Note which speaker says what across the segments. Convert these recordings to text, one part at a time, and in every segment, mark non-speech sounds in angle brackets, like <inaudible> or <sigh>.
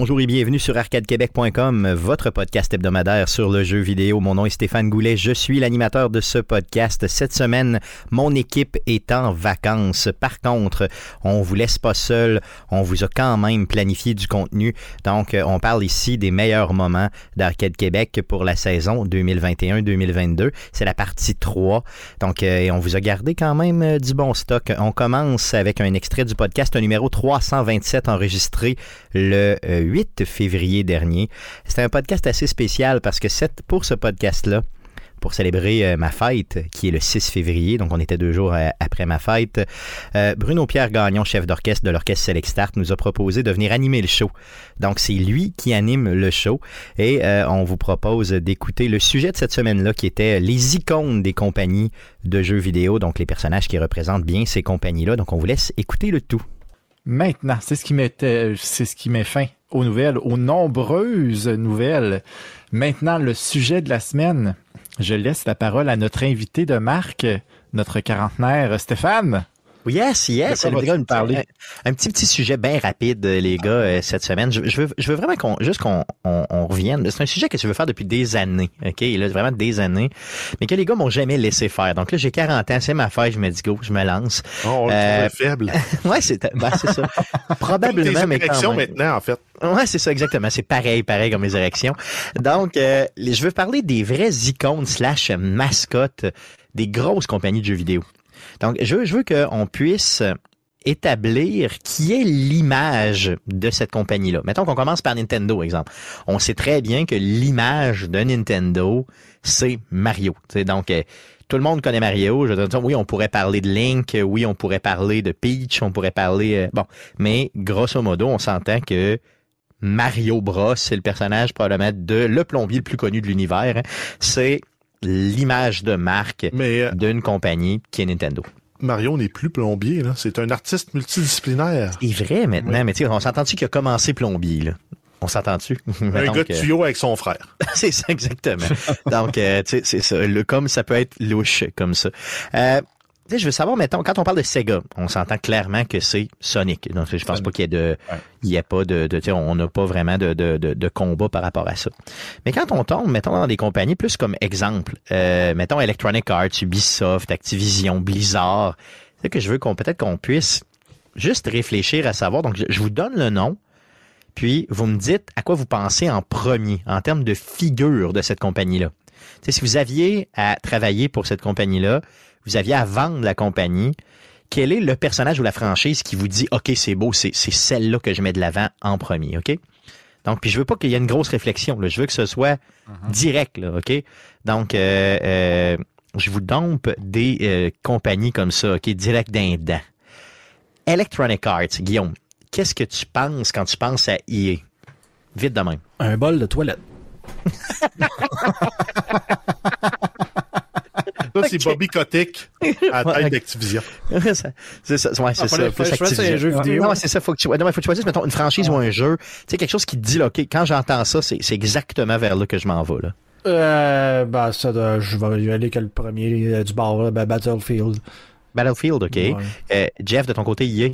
Speaker 1: Bonjour et bienvenue sur arcadequebec.com, votre podcast hebdomadaire sur le jeu vidéo. Mon nom est Stéphane Goulet, je suis l'animateur de ce podcast. Cette semaine, mon équipe est en vacances. Par contre, on vous laisse pas seul, on vous a quand même planifié du contenu. Donc, on parle ici des meilleurs moments d'Arcade Québec pour la saison 2021-2022. C'est la partie 3. Donc, euh, on vous a gardé quand même euh, du bon stock. On commence avec un extrait du podcast numéro 327 enregistré le 8 février dernier. C'était un podcast assez spécial parce que pour ce podcast-là, pour célébrer euh, ma fête, qui est le 6 février, donc on était deux jours euh, après ma fête. Euh, Bruno Pierre Gagnon, chef d'orchestre de l'orchestre Select Start, nous a proposé de venir animer le show. Donc c'est lui qui anime le show et on vous propose d'écouter le sujet de cette semaine-là qui était les icônes des compagnies de jeux vidéo, donc les personnages qui représentent bien ces compagnies-là. Donc on vous laisse écouter le tout.
Speaker 2: Maintenant, c'est ce qui met, c'est ce qui met fin aux nouvelles, aux nombreuses nouvelles. Maintenant, le sujet de la semaine. Je laisse la parole à notre invité de marque, notre quarantenaire, Stéphane.
Speaker 1: Yes, yes. Les gars, parler. Un, petit petit sujet bien rapide, les gars, euh, cette semaine. Je, veux, je veux vraiment qu'on juste qu'on on, revienne. C'est un sujet que je veux faire depuis des années, ok, là vraiment des années, mais que les gars m'ont jamais laissé faire. Donc là, j'ai 40 ans, c'est ma fête, je me dis go, je me lance.
Speaker 3: Oh, on euh, faible. <laughs>
Speaker 1: ouais, c'est ben, c'est ça. <laughs>
Speaker 3: Probablement. mais érections maintenant, en fait.
Speaker 1: Ouais, c'est ça exactement. C'est pareil, pareil comme les érections. Donc, euh, je veux parler des vraies icônes slash mascottes des grosses compagnies de jeux vidéo. Donc, je veux, je veux qu'on puisse établir qui est l'image de cette compagnie-là. Mettons qu'on commence par Nintendo, exemple. On sait très bien que l'image de Nintendo, c'est Mario. donc, euh, tout le monde connaît Mario. Je dire, oui, on pourrait parler de Link, oui, on pourrait parler de Peach, on pourrait parler... Euh, bon, mais grosso modo, on s'entend que Mario Bros, c'est le personnage probablement de le plombier le plus connu de l'univers. Hein. C'est l'image de marque euh, d'une compagnie qui est Nintendo.
Speaker 3: Mario n'est plus plombier, là. C'est un artiste multidisciplinaire.
Speaker 1: C'est vrai maintenant, mais tu on s'entend-tu qu'il a commencé plombier, là? On s'entend-tu? <laughs>
Speaker 3: Un gars de tuyau avec son frère. <laughs>
Speaker 1: c'est ça, exactement. Donc, euh, tu sais, c'est ça. Le comme ça peut être louche comme ça. Euh, je veux savoir, mettons, quand on parle de Sega, on s'entend clairement que c'est Sonic. Donc, je pense pas qu'il y ait de, il y a pas de, de on n'a pas vraiment de, de, de, combat par rapport à ça. Mais quand on tombe, mettons, dans des compagnies, plus comme exemple, euh, mettons Electronic Arts, Ubisoft, Activision, Blizzard, c'est que je veux qu'on, peut-être qu'on puisse juste réfléchir à savoir. Donc, je, vous donne le nom, puis vous me dites à quoi vous pensez en premier, en termes de figure de cette compagnie-là. si vous aviez à travailler pour cette compagnie-là, vous aviez à vendre la compagnie, quel est le personnage ou la franchise qui vous dit OK, c'est beau, c'est celle-là que je mets de l'avant en premier, OK? Donc, puis je veux pas qu'il y ait une grosse réflexion. Là. Je veux que ce soit uh-huh. direct, là, OK? Donc, euh, euh, je vous dompe des euh, compagnies comme ça, OK, direct d'un dent. Electronic Arts, Guillaume, qu'est-ce que tu penses quand tu penses à EA? Vite de même.
Speaker 2: Un bol de toilette. <laughs>
Speaker 3: Ça, c'est Bobby Kotick à la <laughs> tête d'Activision.
Speaker 1: c'est ça. C'est ça. Ouais, c'est ça. Faut choisir un jeu vidéo. Non, c'est ça. Faut que tu, non, il faut que tu choisisses, mettons, une franchise ou un jeu. Tu sais, quelque chose qui te dit, OK, quand j'entends ça, c'est, c'est exactement vers là que je m'en vais, là.
Speaker 2: Euh, ben, ça, je vais y aller que le premier euh, du bar, ben, Battlefield.
Speaker 1: Battlefield, OK. Euh, Jeff, de ton côté, EA?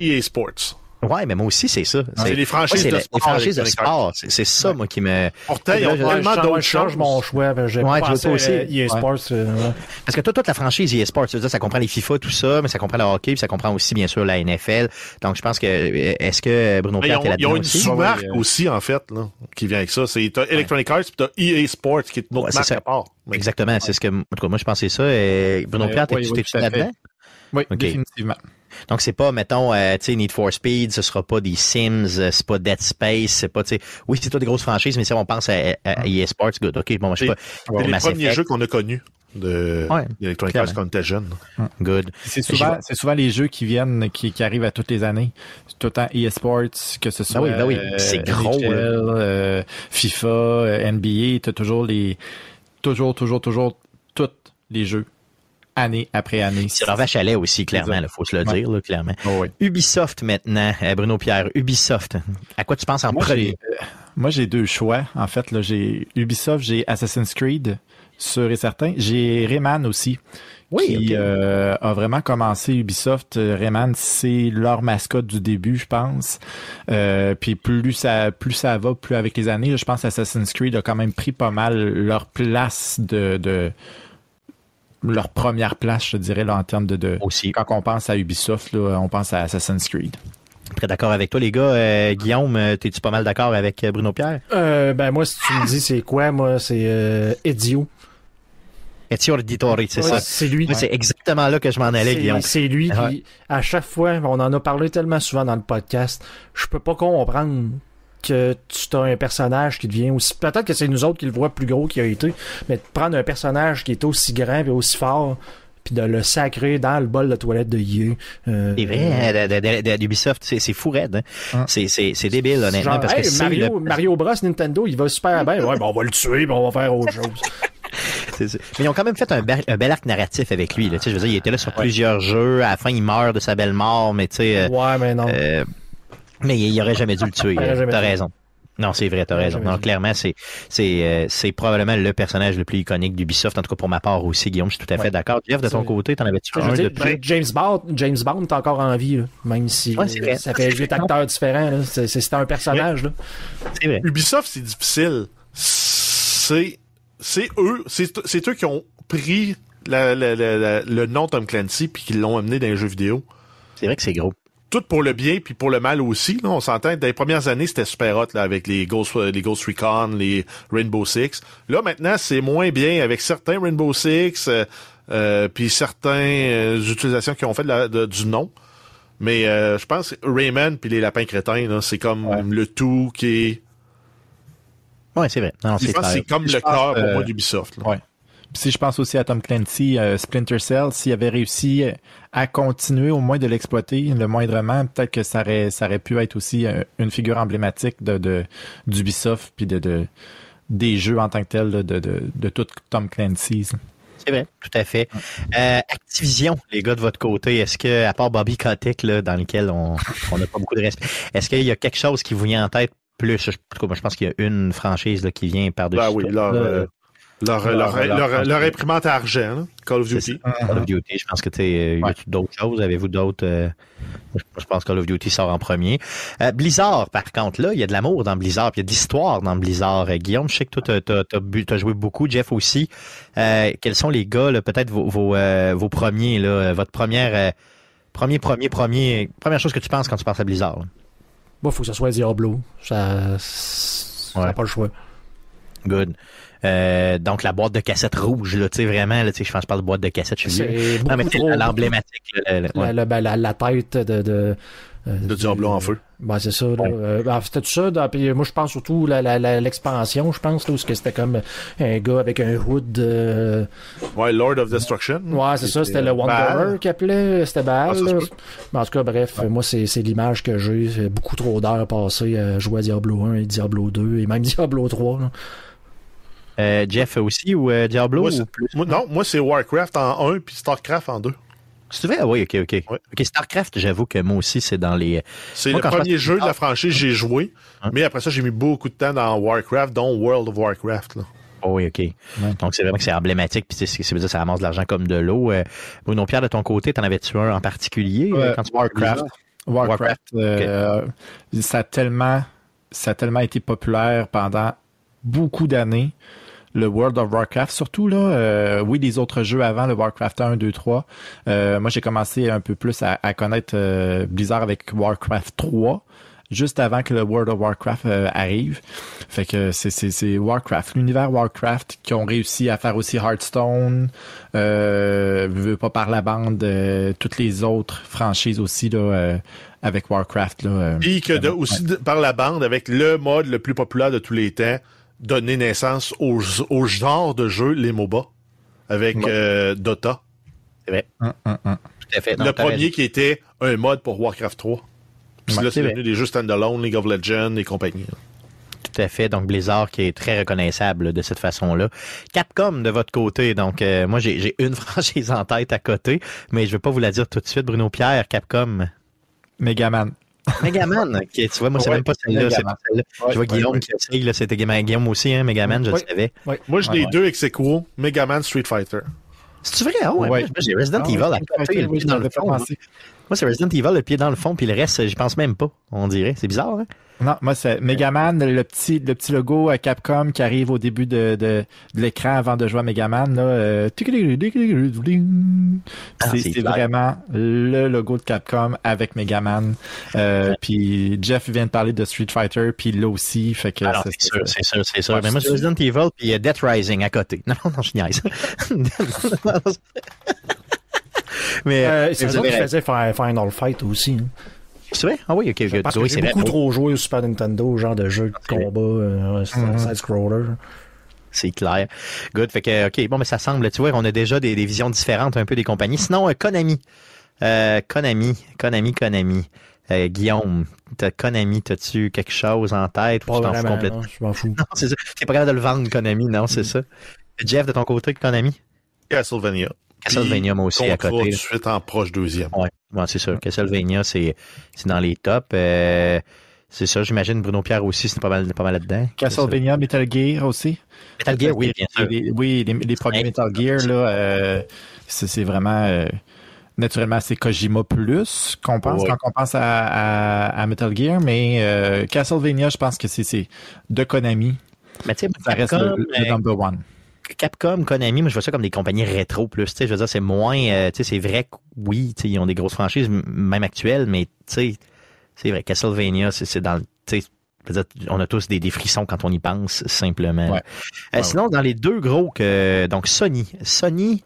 Speaker 3: EA Sports.
Speaker 1: Ouais, mais moi aussi, c'est ça.
Speaker 3: C'est les franchises de sport. Les franchises de
Speaker 1: sport. C'est ça, moi, qui me.
Speaker 3: Pourtant, il y a tellement d'autres choses.
Speaker 2: mon choix. J'ai ouais, pensé aussi. EA Sports. Euh,
Speaker 1: Parce que toi, toute la franchise EA Sports, ça, ça comprend les FIFA, tout ça, mais ça comprend le hockey, puis ça comprend aussi, bien sûr, la NFL. Donc, je pense que, est-ce que Bruno Pierre est là-dedans
Speaker 3: Ils ont une sous-marque euh, aussi, en fait, là, qui vient avec ça. C'est, t'as Electronic Arts, puis t'as EA Sports, qui est une autre marque à part.
Speaker 1: Exactement. C'est ce que, en tout cas, moi, je pensais ça. Et Bruno Pierre, t'es-tu
Speaker 2: là-dedans? Oui, définitivement.
Speaker 1: Donc c'est pas mettons euh, tu sais Need for Speed, ce sera pas des Sims, euh, c'est pas Dead Space, c'est pas tu sais oui, c'est toi des grosses franchises mais si on pense à, à EA Sports, good. OK, bon, je sais pas.
Speaker 3: C'est les premiers jeux qu'on a connus de ouais, Electronic Arts quand on était jeune.
Speaker 1: Good.
Speaker 2: C'est souvent, c'est souvent les jeux qui viennent, qui, qui arrivent à toutes les années. Tout le temps EA Sports, que ce soit.
Speaker 1: Ben oui, ben oui. c'est gros.
Speaker 2: NHL, euh, FIFA, NBA, t'as toujours les, toujours, toujours, toujours, tous les jeux année après année.
Speaker 1: C'est leur vache à lait aussi, clairement, il faut se le dire, là, clairement. Oh, Ubisoft maintenant, euh, Bruno Pierre, Ubisoft. À quoi tu penses en premier?
Speaker 2: Moi, j'ai deux choix. En fait, là, j'ai Ubisoft, j'ai Assassin's Creed, sûr et certain. J'ai Rayman aussi.
Speaker 1: Oui,
Speaker 2: qui euh, a vraiment commencé Ubisoft. Euh, Rayman, c'est leur mascotte du début, je pense. Euh, puis plus ça, plus ça va, plus avec les années, je pense Assassin's Creed a quand même pris pas mal leur place de, de leur première place, je dirais, là, en termes de, de
Speaker 1: Aussi.
Speaker 2: quand on pense à Ubisoft, là, on pense à Assassin's Creed.
Speaker 1: Très d'accord avec toi, les gars. Euh, Guillaume, euh, t'es-tu pas mal d'accord avec euh, Bruno Pierre?
Speaker 4: Euh, ben moi, si tu me dis c'est quoi, moi, c'est euh, Ezio.
Speaker 1: Ezio Auditore, c'est
Speaker 4: Ouais,
Speaker 1: ça.
Speaker 4: C'est lui.
Speaker 1: C'est exactement là que je m'en allais,
Speaker 4: C'est-
Speaker 1: Guillaume.
Speaker 4: C'est lui
Speaker 1: Ouais.
Speaker 4: qui, à chaque fois, on en a parlé tellement souvent dans le podcast, je peux pas comprendre que tu as un personnage qui devient aussi. Peut-être que c'est nous autres qui le voient plus gros qu'il a été, mais de prendre un personnage qui est aussi grand et aussi fort, puis de le sacrer dans le bol de toilette de Yé. Euh,
Speaker 1: C'est vrai, hein, d'Ubisoft, c'est fou raide. Hein?
Speaker 2: Hein?
Speaker 1: C'est- débile, honnêtement,
Speaker 4: Genre,
Speaker 1: parce que
Speaker 4: hey, Mario,
Speaker 1: le-
Speaker 4: Mario Bros Nintendo, il va super bien. Ouais, ben on va le tuer, puis on va faire autre chose. <laughs>
Speaker 1: Mais ils ont quand même fait un, bel- un bel arc narratif avec lui. Là. Tu sais, Je veux dire, il était là sur plusieurs jeux. À la fin, il meurt de sa belle mort, mais tu sais... euh,
Speaker 4: Ouais, mais non.
Speaker 1: euh, mais il, aurait jamais dû le tuer.
Speaker 4: Jamais
Speaker 1: T'as raison. Non, c'est vrai, t'as raison. Non, clairement, c'est c'est euh, c'est probablement le personnage le plus iconique d'Ubisoft. En tout cas, pour ma part aussi, Guillaume, je suis tout à fait
Speaker 4: Ouais.
Speaker 1: d'accord. Jeff, de ton côté, t'en avais-tu
Speaker 4: Je
Speaker 1: un
Speaker 4: veux dire,
Speaker 1: depuis?
Speaker 4: James Bond, James Bond est encore en vie, là, même si
Speaker 1: Ouais, c'est vrai.
Speaker 4: euh, ça fait huit acteurs différents. C'est un personnage. Là.
Speaker 1: C'est vrai.
Speaker 3: Ubisoft, c'est difficile. C'est, c'est eux, c'est, c'est eux qui ont pris la- la- la- la- le nom Tom Clancy puis qui l'ont amené dans les jeux vidéo.
Speaker 1: C'est vrai que c'est gros.
Speaker 3: Tout pour le bien puis pour le mal aussi. Là, on s'entend. Dans les premières années, c'était super hot là, avec les Ghost, euh, les Ghost Recon, les Rainbow Six. Là, maintenant, c'est moins bien avec certains Rainbow Six euh, euh, puis certaines utilisations qui ont fait de la- de- du nom. Mais euh, je pense que Rayman puis les lapins crétins, c'est comme
Speaker 2: Ouais.
Speaker 3: le tout qui est.
Speaker 1: Ouais, c'est vrai. Non,
Speaker 3: Je
Speaker 1: c'est
Speaker 3: pense c'est comme
Speaker 2: Je
Speaker 3: le cœur pour moi d'Ubisoft.
Speaker 2: Ouais. Puis si je pense aussi à Tom Clancy, euh, Splinter Cell, s'il avait réussi à continuer au moins de l'exploiter le moindrement, peut-être que ça aurait, ça aurait pu être aussi euh, une figure emblématique de, de d'Ubisoft puis de, de des jeux en tant que tel là, de, de, de tout Tom Clancy.
Speaker 1: C'est vrai, tout à fait. Euh, Activision, les gars de votre côté, est-ce que, à part Bobby Kotick, là, dans lequel on n'a pas beaucoup de respect, est-ce qu'il y a quelque chose qui vous vient en tête plus? Je, en tout cas, moi, je pense qu'il y a une franchise là, qui vient par-dessus.
Speaker 3: Ben oui, leur,
Speaker 1: là.
Speaker 3: euh, leur,
Speaker 2: leur-
Speaker 3: leur,
Speaker 2: leur-
Speaker 3: leur- leur imprimante à argent, là, Call of Duty.
Speaker 1: Call of Duty, je pense que tu y a
Speaker 2: Ouais.
Speaker 1: d'autres choses? Avez-vous d'autres? euh, je, pense que Call of Duty sort en premier. Euh, Blizzard, par contre, là, il y a de l'amour dans Blizzard, puis il y a de l'histoire dans Blizzard. Euh, Guillaume, je sais que toi, bu- t'as joué beaucoup, Jeff aussi. Euh, quels sont les gars, là, peut-être vos, vos, euh, vos premiers, là, euh, votre première, euh, premier, premier, premier, première chose que tu penses quand tu penses à Blizzard? là?
Speaker 4: Moi, faut que ce soit Diablo. Ça,
Speaker 1: Ouais.
Speaker 4: n'a pas le choix.
Speaker 1: Good. Euh, donc la boîte de cassette rouge, là, tu sais, vraiment, là, tu sais, je pense je parle de boîte de cassette, je suis vieux.
Speaker 4: C'est
Speaker 1: Non, mais c'est
Speaker 4: trop.
Speaker 1: l'emblématique. là, le- le- ouais.
Speaker 4: La, la- la- la tête de. De, euh,
Speaker 3: De Diablo en feu.
Speaker 4: Ben, c'est ça. Là. Euh, ben, c'était tout ça. dans- puis moi, je pense surtout la- l'expansion, je pense, là, où c'était comme un gars avec un hood. euh,
Speaker 3: Ouais, Lord of Destruction.
Speaker 4: Ouais, c'est ça. C'était le. Wanderer qui appelait. C'était Baal.
Speaker 3: Ah,
Speaker 4: en tout cas, bref, moi, c'est, c'est l'image que j'ai. Beaucoup trop d'heures passées à jouer à Diablo 1 et Diablo 2 et même <laughs> Diablo 3. là.
Speaker 1: Euh, Jeff aussi ou euh, Diablo
Speaker 3: Moi,
Speaker 1: ou?
Speaker 3: c'est-
Speaker 1: plus?
Speaker 3: moi, non, moi, c'est Warcraft en 1 puis Starcraft en 2.
Speaker 1: C'est vrai? Oui, ok, ok.
Speaker 3: Ouais.
Speaker 1: Ok, Starcraft, j'avoue que moi aussi, c'est dans les.
Speaker 3: C'est
Speaker 1: Moi,
Speaker 3: le
Speaker 1: je
Speaker 3: premier jeu de la franchise que j'ai joué.
Speaker 1: Hein?
Speaker 3: Mais après ça, j'ai mis beaucoup de temps dans Warcraft, dont World of Warcraft. Là.
Speaker 1: Oh, oui, ok. Donc, c'est vraiment que c'est emblématique, puis c'est- c'est- ça veut dire que ça ramasse de l'argent comme de l'eau. Euh, Bruno Pierre, de ton côté, t'en avais-tu un en particulier euh, quand tu
Speaker 2: Warcraft. Warcraft, euh, ça a tellement, ça a tellement été populaire pendant beaucoup d'années. Le World of Warcraft, surtout là, euh, oui, les autres jeux avant, le Warcraft 1, 2, 3. Euh, moi, j'ai commencé un peu plus à, à connaître euh, Blizzard avec Warcraft 3, juste avant que le World of Warcraft euh, arrive. Fait que c'est, c'est, c'est Warcraft, l'univers Warcraft qui ont réussi à faire aussi Hearthstone, euh, veux pas par la bande, euh, toutes les autres franchises aussi là, euh, avec Warcraft là. euh,
Speaker 3: Puis que de- aussi de- par la bande, avec le mode le plus populaire de tous les temps, donner naissance au, au genre de jeu, les MOBA, avec
Speaker 2: Ouais.
Speaker 3: euh, Dota.
Speaker 1: C'est vrai.
Speaker 2: hum, hum, hum.
Speaker 1: Tout à fait. Non,
Speaker 3: le premier qui était un mode pour Warcraft 3. Puis
Speaker 1: Ouais,
Speaker 3: là,
Speaker 1: c'est
Speaker 3: devenu des jeux standalone, League of Legends et compagnie.
Speaker 1: Tout à fait. Donc, Blizzard qui est très reconnaissable de cette façon-là. Capcom de votre côté. Donc, euh, moi, j'ai une <laughs> franchise en tête à côté, mais je vais pas vous la dire tout de suite. Bruno Pierre, Capcom.
Speaker 2: Megaman.
Speaker 1: Megaman, <laughs> ok, tu vois, moi, c'est
Speaker 2: Ouais,
Speaker 1: même pas celle-là. c'est
Speaker 2: Megaman.
Speaker 1: pas celle-là.
Speaker 2: Ouais,
Speaker 1: je vois
Speaker 2: ouais,
Speaker 1: Guillaume
Speaker 2: ouais.
Speaker 1: qui essaye, là, c'était Guillaume aussi, hein, Megaman, je le savais.
Speaker 3: Moi, j'ai
Speaker 2: Ouais,
Speaker 3: les
Speaker 2: ouais.
Speaker 3: deux ex aequo, Mega Man, Street Fighter.
Speaker 1: C'est-tu vrai? Ah ouais,
Speaker 2: Ouais.
Speaker 1: moi, j'ai Resident
Speaker 2: Ah,
Speaker 1: Evil à
Speaker 2: ouais,
Speaker 1: côté, le
Speaker 2: oui,
Speaker 1: pied dans
Speaker 2: j'avais
Speaker 1: le
Speaker 2: pas
Speaker 1: fond. Moi,
Speaker 2: pensé.
Speaker 1: Moi, c'est Resident Evil, le pied dans le fond, puis le reste, j'y pense même pas, on dirait. C'est bizarre, hein?
Speaker 2: Non, moi, c'est Megaman, le petit, le petit logo à Capcom qui arrive au début de, de, de l'écran avant de jouer à Megaman. Là, euh,
Speaker 1: Ah,
Speaker 2: c'est vraiment le logo de Capcom avec Megaman. Euh, Puis Jeff vient de parler de Street Fighter, puis là aussi. Fait que
Speaker 1: Alors,
Speaker 2: ça,
Speaker 1: c'est sûr, c'est sûr, c'est sûr.
Speaker 2: Ouais,
Speaker 1: Mais moi,
Speaker 2: c'est-
Speaker 1: Resident Evil puis euh, Death Rising à côté. Non, non, je niaise. <laughs> <laughs> mais,
Speaker 4: Euh,
Speaker 1: mais
Speaker 4: c'est
Speaker 1: vous
Speaker 4: ça qui
Speaker 1: avez-
Speaker 4: faisait Fi- Final Fight aussi. hein.
Speaker 1: C'est vrai? Ah oui, ok, ok.
Speaker 4: Parce
Speaker 1: Oui,
Speaker 4: que j'ai beaucoup
Speaker 1: Oh,
Speaker 4: trop joué au Super Nintendo, genre de jeu de combat, euh,
Speaker 2: Mhm.
Speaker 4: side-scroller.
Speaker 1: C'est clair. Good. Fait que, ok, bon, mais ça semble, tu vois, on a déjà des, des visions différentes un peu des compagnies. Sinon, euh, Konami. Euh, Konami, Konami, Konami. Euh, Guillaume, t'as Konami, t'as-tu quelque chose en tête ou
Speaker 4: Pas
Speaker 1: tu t'en fous complètement?
Speaker 4: non, je m'en fous. <laughs>
Speaker 1: Non, c'est ça. T'es pas capable de le vendre, Konami, non, c'est ça. Jeff, de ton côté, Konami?
Speaker 3: Castlevania.
Speaker 1: Castlevania, moi aussi, à côté.
Speaker 3: tout de suite en proche deuxième.
Speaker 1: Ouais, ouais c'est sûr. Castlevania, c'est, dans les tops. Euh, c'est ça, j'imagine Bruno Pierre aussi, c'est pas mal, pas mal là-dedans.
Speaker 2: Castlevania, Metal Gear aussi.
Speaker 1: Metal Gear, oui, bien sûr.
Speaker 2: Les- oui, les, les premiers
Speaker 1: Ouais.
Speaker 2: Metal Gear, là, euh, c'est vraiment... euh, naturellement, c'est Kojima plus qu'on pense
Speaker 3: Ouais.
Speaker 2: quand on pense à, à, à Metal Gear, mais Castlevania, je pense que c'est- de Konami.
Speaker 1: Mais tu sais,
Speaker 2: Ça reste le, le number one.
Speaker 1: Capcom, Konami, moi je vois ça comme des compagnies rétro plus. Tu sais, je veux dire, c'est moins, euh, tu sais, c'est vrai que oui, tu sais, ils ont des grosses franchises, même actuelles, mais tu sais, c'est vrai, Castlevania, c'est dans, le- tu sais, on a tous des, des frissons quand on y pense, simplement.
Speaker 2: Ouais.
Speaker 1: Euh,
Speaker 2: Ouais,
Speaker 1: sinon, dans les deux gros que, donc Sony, Sony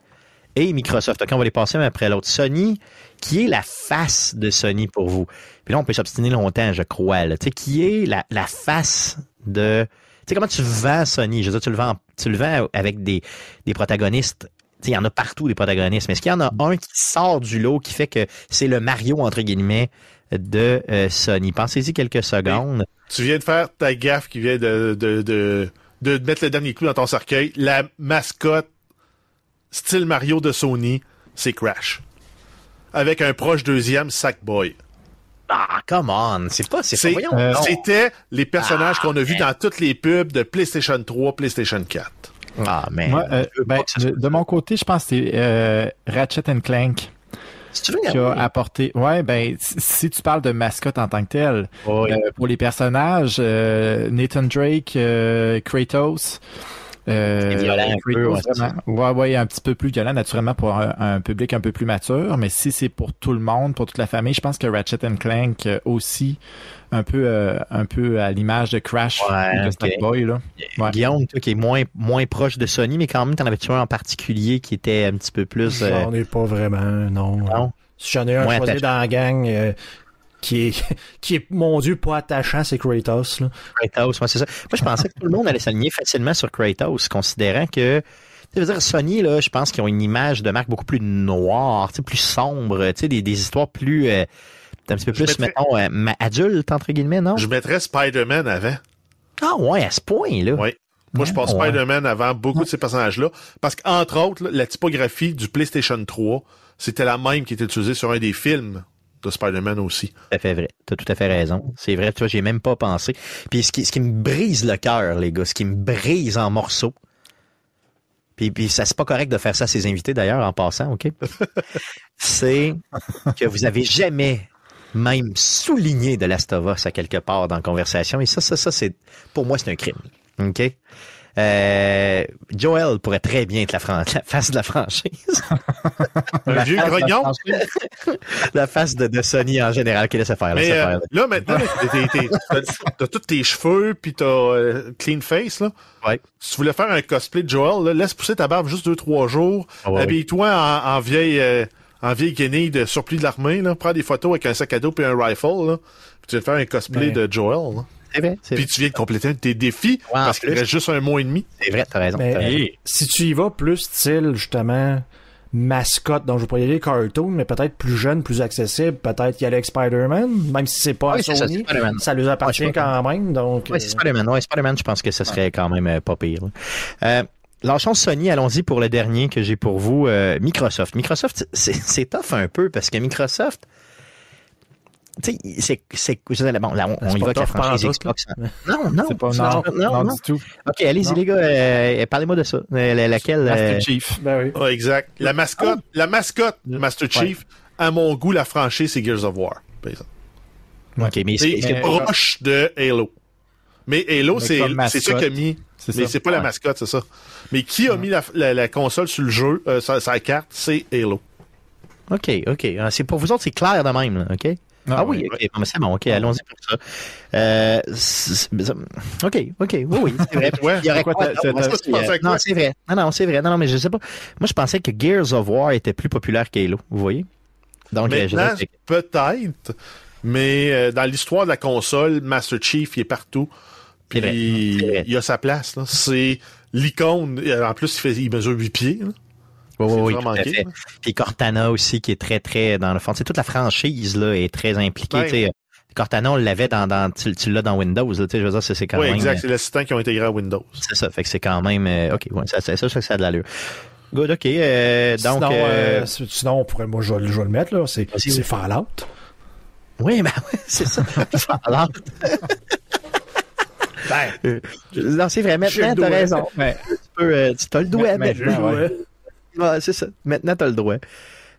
Speaker 1: et Microsoft. Ok, on va les passer un après l'autre. Sony, qui est la face de Sony pour vous? Puis là, on peut s'obstiner longtemps, je crois. Là. Tu sais, qui est la, la face de. Tu sais, comment tu vends Sony? Je veux dire, tu le vends, tu le vends avec des, des protagonistes. Il y en a partout des protagonistes. Mais est-ce qu'il y en a un qui sort du lot qui fait que c'est le Mario, entre guillemets, de euh, Sony? Pensez-y quelques secondes.
Speaker 3: Tu viens de faire ta gaffe qui vient de, de, de, de mettre le dernier clou dans ton cercueil. La mascotte style Mario de Sony, c'est Crash. Avec un proche deuxième, Sackboy.
Speaker 1: Ah, come on! C'est pas, c'est pas.
Speaker 2: Euh.
Speaker 3: C'était les personnages
Speaker 1: Ah,
Speaker 3: qu'on a vus
Speaker 1: man.
Speaker 3: dans toutes les pubs de PlayStation 3, PlayStation 4.
Speaker 1: Ah, mais.
Speaker 2: Moi, euh, ben, de, mon côté, je pense que c'est euh, Ratchet Clank
Speaker 1: Si tu veux,
Speaker 2: qui a apporté. Ouais, ben, si- tu parles de mascotte en tant que tel,
Speaker 1: Oui.
Speaker 2: euh, pour les personnages, euh, Nathan Drake, euh, Kratos. Euh,
Speaker 1: violent un peu,
Speaker 2: Kratos,
Speaker 1: ouais, c'est
Speaker 2: vraiment. ouais, ouais, un petit peu plus violent, naturellement, pour un, un public un peu plus mature. Mais si c'est pour tout le monde, pour toute la famille, je pense que Ratchet and Clank euh, aussi, un peu, euh, un peu à l'image de Crash
Speaker 1: Ouais,
Speaker 2: ou de
Speaker 1: ok.
Speaker 2: Sackboy, là. Ouais.
Speaker 1: Guillaume, toi qui est moins, moins proche de Sony, mais quand même, t'en avais-tu un en particulier qui était un petit peu plus. euh,
Speaker 4: J'en ai pas vraiment, non.
Speaker 1: non?
Speaker 4: Si j'en ai un
Speaker 1: Moins
Speaker 4: choisi
Speaker 1: attaché.
Speaker 4: dans la gang euh, qui est, <laughs> qui est, mon Dieu, pas attachant, c'est Kratos. Là.
Speaker 1: Kratos, moi, c'est ça. Moi, je pensais que tout le monde allait s'aligner facilement sur Kratos, considérant que. Tu veux dire, Sony, là, je pense qu'ils ont une image de marque beaucoup plus noire, tu sais, plus sombre, tu sais, des, des histoires plus. euh, un petit peu plus,
Speaker 3: mettrais-
Speaker 1: mettons, euh, ma- adulte, entre guillemets, non?
Speaker 3: Je mettrais Spider-Man avant.
Speaker 1: Ah, ouais, à ce point-là.
Speaker 3: Oui. Moi, je pense
Speaker 1: Ouais.
Speaker 3: Spider-Man avant beaucoup de ces personnages-là. Parce qu'entre autres, là, la typographie du PlayStation 3, c'était la même qui était utilisée sur un des films de Spider-Man aussi.
Speaker 1: Tout à fait vrai. T'as tout à fait raison. C'est vrai, tu vois, j'ai même pas pensé. Puis ce qui, ce qui me brise le cœur, les gars, ce qui me brise en morceaux. Puis, puis ça, c'est pas correct de faire ça à ses invités, d'ailleurs, en passant, OK? <laughs> c'est que vous avez jamais même souligné de Last of Us à quelque part dans la conversation. Et ça, ça, ça, c'est, pour moi, c'est un crime. OK? Euh, Joel pourrait très bien être la, fran- la face de la franchise. <laughs>
Speaker 3: Un vieux grognon?
Speaker 1: la face de, de Sony en général. qui laisse faire,
Speaker 3: Mais euh,
Speaker 1: faire.
Speaker 3: là, maintenant, t'as tous tes cheveux, puis t'as euh, clean face. Là.
Speaker 1: Ouais.
Speaker 3: Si tu voulais faire un cosplay de Joel, là, laisse pousser ta barbe juste deux, trois jours.
Speaker 1: Ah ouais,
Speaker 3: Habille-toi en, en vieille en vieille guenille de surplis de l'armée. là. Prends des photos avec un sac à dos et un rifle. Là. Puis tu vas faire un cosplay de Joel. là.
Speaker 1: C'est vrai,
Speaker 3: Puis
Speaker 1: vrai.
Speaker 3: tu viens de compléter un de tes défis parce qu'il reste juste un mois et demi.
Speaker 1: C'est vrai, t'as raison.
Speaker 4: Mais-
Speaker 1: t'as raison.
Speaker 4: Si tu y vas plus style, justement, mascotte, donc je vais pas y aller cartoon, mais peut-être plus jeune, plus accessible, peut-être y aller avec Spider-Man, même si c'est pas
Speaker 1: Oui,
Speaker 4: à
Speaker 1: c'est ça,
Speaker 4: Sony,
Speaker 1: c'est Spider-Man.
Speaker 4: ça, lui appartient
Speaker 1: Ouais,
Speaker 4: quand même, donc...
Speaker 1: Ouais, c'est Spider-Man. Ouais, Spider-Man, je pense que ce serait quand même euh, pas pire. Euh, Lâchons Sony, allons-y pour le dernier que j'ai pour vous, euh, Microsoft. Microsoft, c'est c'est tough un peu parce que Microsoft, tu sais, c'est, c'est, bon, là, on, on évoque la franchise Xbox.
Speaker 2: Non, non, pas, non, non, non, du tout.
Speaker 1: OK, allez-y, les gars, euh, parlez-moi de ça. Euh, laquelle?
Speaker 2: Master euh, Chief.
Speaker 3: Ben oui. Oh, exact. La mascotte, ah. la mascotte Master Chief, à mon goût, la franchise, c'est Gears of War, par exemple.
Speaker 1: OK, mais
Speaker 3: c'est proche de Halo. Mais Halo, c'est ça qui a mis. Mais c'est pas la mascotte, c'est ça. Mais qui a mis la, console sur le jeu, sa, sa, carte, c'est Halo.
Speaker 1: OK, OK. Ah, c'est pour vous autres, c'est clair de même, là, OK? Ah, ah oui, ok, c'est bon, ok, allons-y pour ça. Euh, ok, ok, oui, oui, c'est vrai. <laughs>
Speaker 3: ouais,
Speaker 1: Il y aurait quoi, Non, c'est vrai. Non, non, c'est vrai. Non, non, mais je sais pas. Moi, je pensais que Gears of War était plus populaire qu'Halo, vous voyez?
Speaker 3: Donc, euh, Maintenant, peut-être, mais euh, dans l'histoire de la console, Master Chief, il est partout. Puis il a sa place. C'est l'icône. En plus, il, fait, il mesure 8 pieds. Là.
Speaker 1: Oui, oui, oui. Puis Cortana aussi, qui est très, très, dans le fond, c'est toute la franchise, là, est très impliquée, Cortana, on l'avait dans, dans tu, l'as dans Windows, là, tu sais, je veux dire, c'est quand
Speaker 3: même.
Speaker 1: Oui,
Speaker 3: exact, c'est l'assistant qui ont intégré à Windows.
Speaker 1: C'est ça, fait que c'est quand même, euh, ok, ouais, ça, ça, ça, ça, a de l'allure. Good, ok, euh, donc.
Speaker 4: Sinon, euh, sinon, on pourrait, moi, je, je vais le mettre, là, c'est, c'est Fallout.
Speaker 1: Oui, ben oui, <laughs> c'est ça, Fallout. <laughs> ben, non, c'est vrai, maintenant, t'as raison. Ben, tu peux, tu as le doigt maintenant, ouais c'est ça. Maintenant, tu as le droit.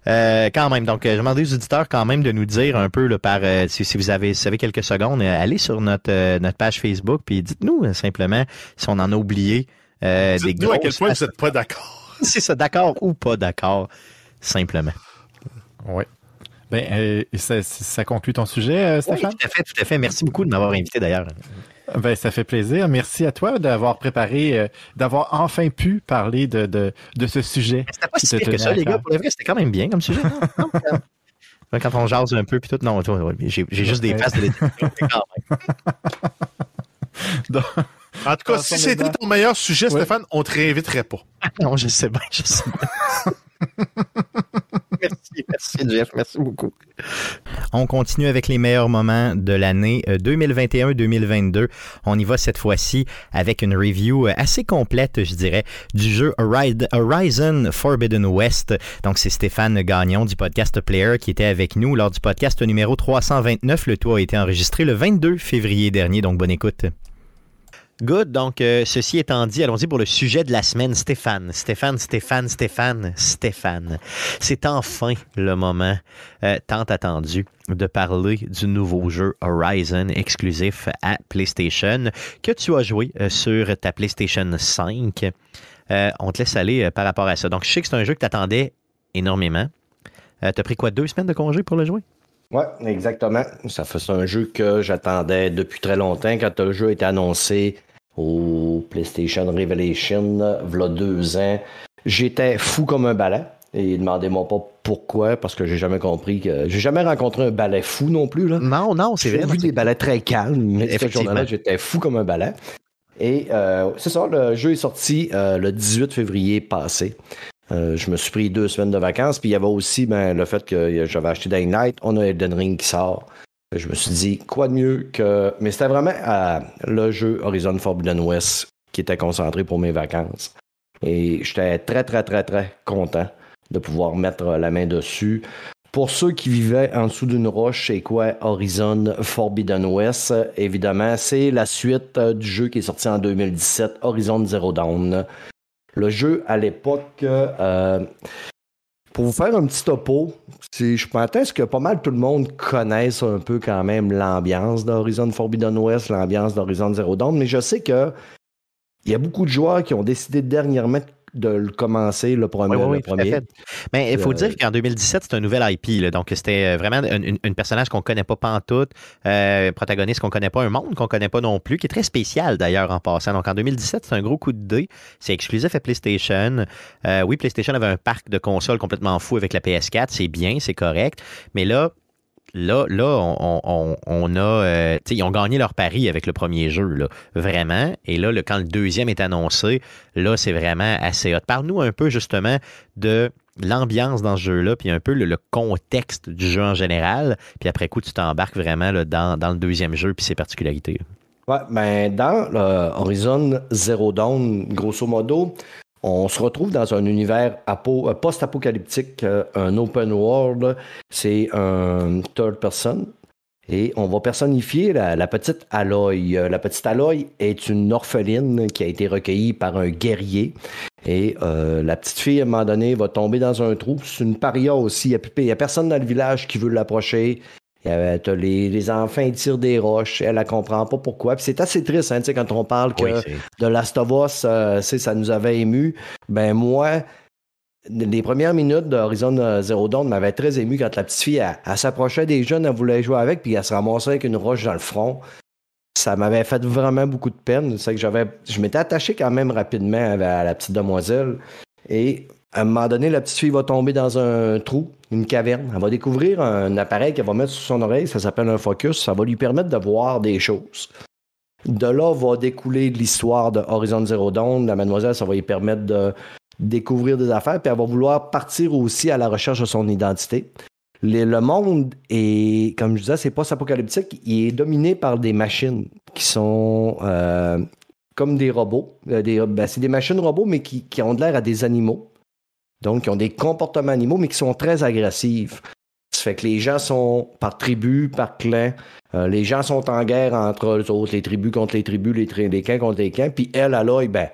Speaker 1: Euh, quand même, donc je demande aux auditeurs quand même de nous dire un peu par euh, si, vous avez savez quelques secondes, euh, allez sur notre notre page Facebook puis dites-nous simplement si on en a oublié
Speaker 3: des
Speaker 1: gros.
Speaker 3: à quel point vous n'êtes pas d'accord. <laughs>
Speaker 1: c'est ça, d'accord ou pas d'accord, simplement.
Speaker 2: Oui. Ben, ça, ça, conclut ton sujet, Stéphane?
Speaker 1: tout à fait, tout à fait. Merci beaucoup de m'avoir invité d'ailleurs.
Speaker 2: Ben, ça fait plaisir. Merci à toi d'avoir préparé, euh, d'avoir enfin pu parler de, de, de ce sujet.
Speaker 1: C'était pas si que ça, les gars. Pour le vrai, c'était quand même bien comme sujet. <laughs> quand on jase un peu, puis tout, non, j'ai juste des faces de <laughs> quand
Speaker 3: même. En tout cas, si c'était ton meilleur sujet, Stéphane, on te réinviterait pas.
Speaker 1: non, je sais bien, je sais bien. <laughs> merci, merci Jeff, merci beaucoup. On continue avec les meilleurs moments de l'année 2021-2022. Euh, On y va cette fois-ci avec une review euh, assez complète, je dirais, du jeu Horizon Forbidden West. Donc c'est Stéphane Gagnon du podcast Player qui était avec nous lors du podcast numéro 329. Le tout a été enregistré le 22 février dernier, donc bonne écoute. Good. Donc, euh, ceci étant dit, allons-y pour le sujet de la semaine. Stéphane, Stéphane, Stéphane, Stéphane, Stéphane. C'est enfin le moment euh, tant attendu de parler du nouveau jeu Horizon exclusif à PlayStation que tu as joué euh, sur ta PlayStation 5. on te laisse aller par rapport à ça. Donc, je sais que c'est un jeu que tu attendais énormément. tu as pris quoi, deux semaines de congé pour le jouer?
Speaker 5: Oui, exactement. Ça fait un jeu que j'attendais depuis très longtemps. Quand le jeu a été annoncé, au PlayStation Revelation, v'là deux ans. J'étais fou comme un balai. Et demandez-moi pas pourquoi, parce que j'ai jamais compris que. J'ai jamais rencontré un balai fou non plus. Là.
Speaker 1: Non, non, c'est vrai.
Speaker 5: J'ai vu des balais très calmes, mais ce jour-là, j'étais fou comme un balai. Et euh, c'est ça, le jeu est sorti euh, le 18 février passé. Euh, je me suis pris deux semaines de vacances, puis il y avait aussi ben, le fait que j'avais acheté Dying on a Elden Ring qui sort. Je me suis dit, quoi de mieux que. Mais c'était vraiment le jeu Horizon Forbidden West qui était concentré pour mes vacances. Et j'étais très, très, très, très content de pouvoir mettre la main dessus. Pour ceux qui vivaient en dessous d'une roche, c'est quoi Horizon Forbidden West? Évidemment, c'est la suite euh, du jeu qui est sorti en 2017, Horizon Zero Dawn. Le jeu, à l'époque, euh, pour vous faire un petit topo, je pense que pas mal tout le monde connaisse un peu quand même l'ambiance d'Horizon Forbidden West, l'ambiance d'Horizon Zero Dawn, mais je sais que il y a beaucoup de joueurs qui ont décidé dernièrement de le commencer, le premier.
Speaker 1: Oui,
Speaker 5: premier.
Speaker 1: Mais il faut euh, dire qu'en 2017, c'est un nouvel IP. donc, c'était euh, vraiment un, personnage qu'on connaît pas pantoute, euh, protagoniste qu'on connaît pas, un monde qu'on connaît pas non plus, qui est très spécial d'ailleurs en passant. Donc, en 2017, c'est un gros coup de dé. C'est exclusif à PlayStation. Euh, oui, PlayStation avait un parc de consoles complètement fou avec la PS4. C'est bien, c'est correct. Mais là, là, là, on, a. Euh, ils ont gagné leur pari avec le premier jeu, là, vraiment. Et là, quand le deuxième est annoncé, là, c'est vraiment assez hot. Parle-nous un peu justement de l'ambiance dans ce jeu-là, puis un peu le, contexte du jeu en général. Puis après coup, tu t'embarques vraiment dans, le deuxième jeu, puis ses particularités.
Speaker 5: Ouais, ben dans Horizon Zero Dawn, grosso modo, on se retrouve dans un univers euh, post-apocalyptique, euh, un open world. C'est un third person. Et on va personnifier la, petite Aloy. La petite Aloy est une orpheline qui a été recueillie par un guerrier. Et la petite fille, à un moment donné, va tomber dans un trou. C'est une paria aussi. Il n'y a, personne dans le village qui veut l'approcher. Les, les, enfants ils tirent des roches, elle ne comprend pas pourquoi. Puis c'est assez triste hein, quand on parle que de Last of Us, ça nous avait ému. Ben moi, les premières minutes d'Horizon euh, Zero Dawn m'avaient très ému quand la petite fille, elle, s'approchait des jeunes, elle voulait jouer avec, puis elle se ramassait avec une roche dans le front. Ça m'avait fait vraiment beaucoup de peine. C'est que j'avais, je m'étais attaché quand même rapidement à la petite demoiselle. Et à un moment donné, la petite fille va tomber dans un trou, une caverne. Elle va découvrir un appareil qu'elle va mettre sur son oreille. Ça s'appelle un focus. Ça va lui permettre de voir des choses. De là va découler l'histoire de Horizon Zero Dawn. La mademoiselle, ça va lui permettre de découvrir des affaires, puis elle va vouloir partir aussi à la recherche de son identité. Le, monde est, comme je disais, c'est post-apocalyptique, il est dominé par des machines qui sont euh, comme des robots. Euh, ben, c'est des machines robots, mais qui, ont de l'air à des animaux. Donc, qui ont des comportements animaux, mais qui sont très agressifs. Ça fait que les gens sont par tribus, par clans. Euh, les gens sont en guerre entre eux autres, les tribus contre les tribus, les, les clans contre les clans. Puis elle, elle, ben,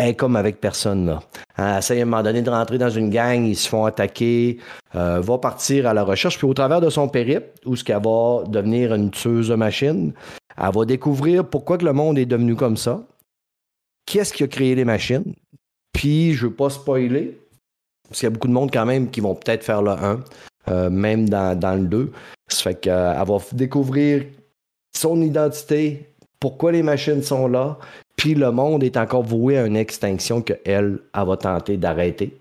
Speaker 5: est comme avec personne là. Elle essaie à un moment donné de rentrer dans une gang, ils se font attaquer, euh, va partir à la recherche, puis au travers de son périple, où ce qu'elle va devenir une tueuse de machines, elle va découvrir pourquoi que le monde est devenu comme ça, qu'est-ce qui a créé les machines, puis je veux pas spoiler, parce qu'il y a beaucoup de monde quand même qui vont peut-être faire le 1, euh, même dans, dans, le 2. Ça fait qu'elle va découvrir son identité, pourquoi les machines sont là, puis le monde est encore voué à une extinction qu'elle, elle va tenter d'arrêter.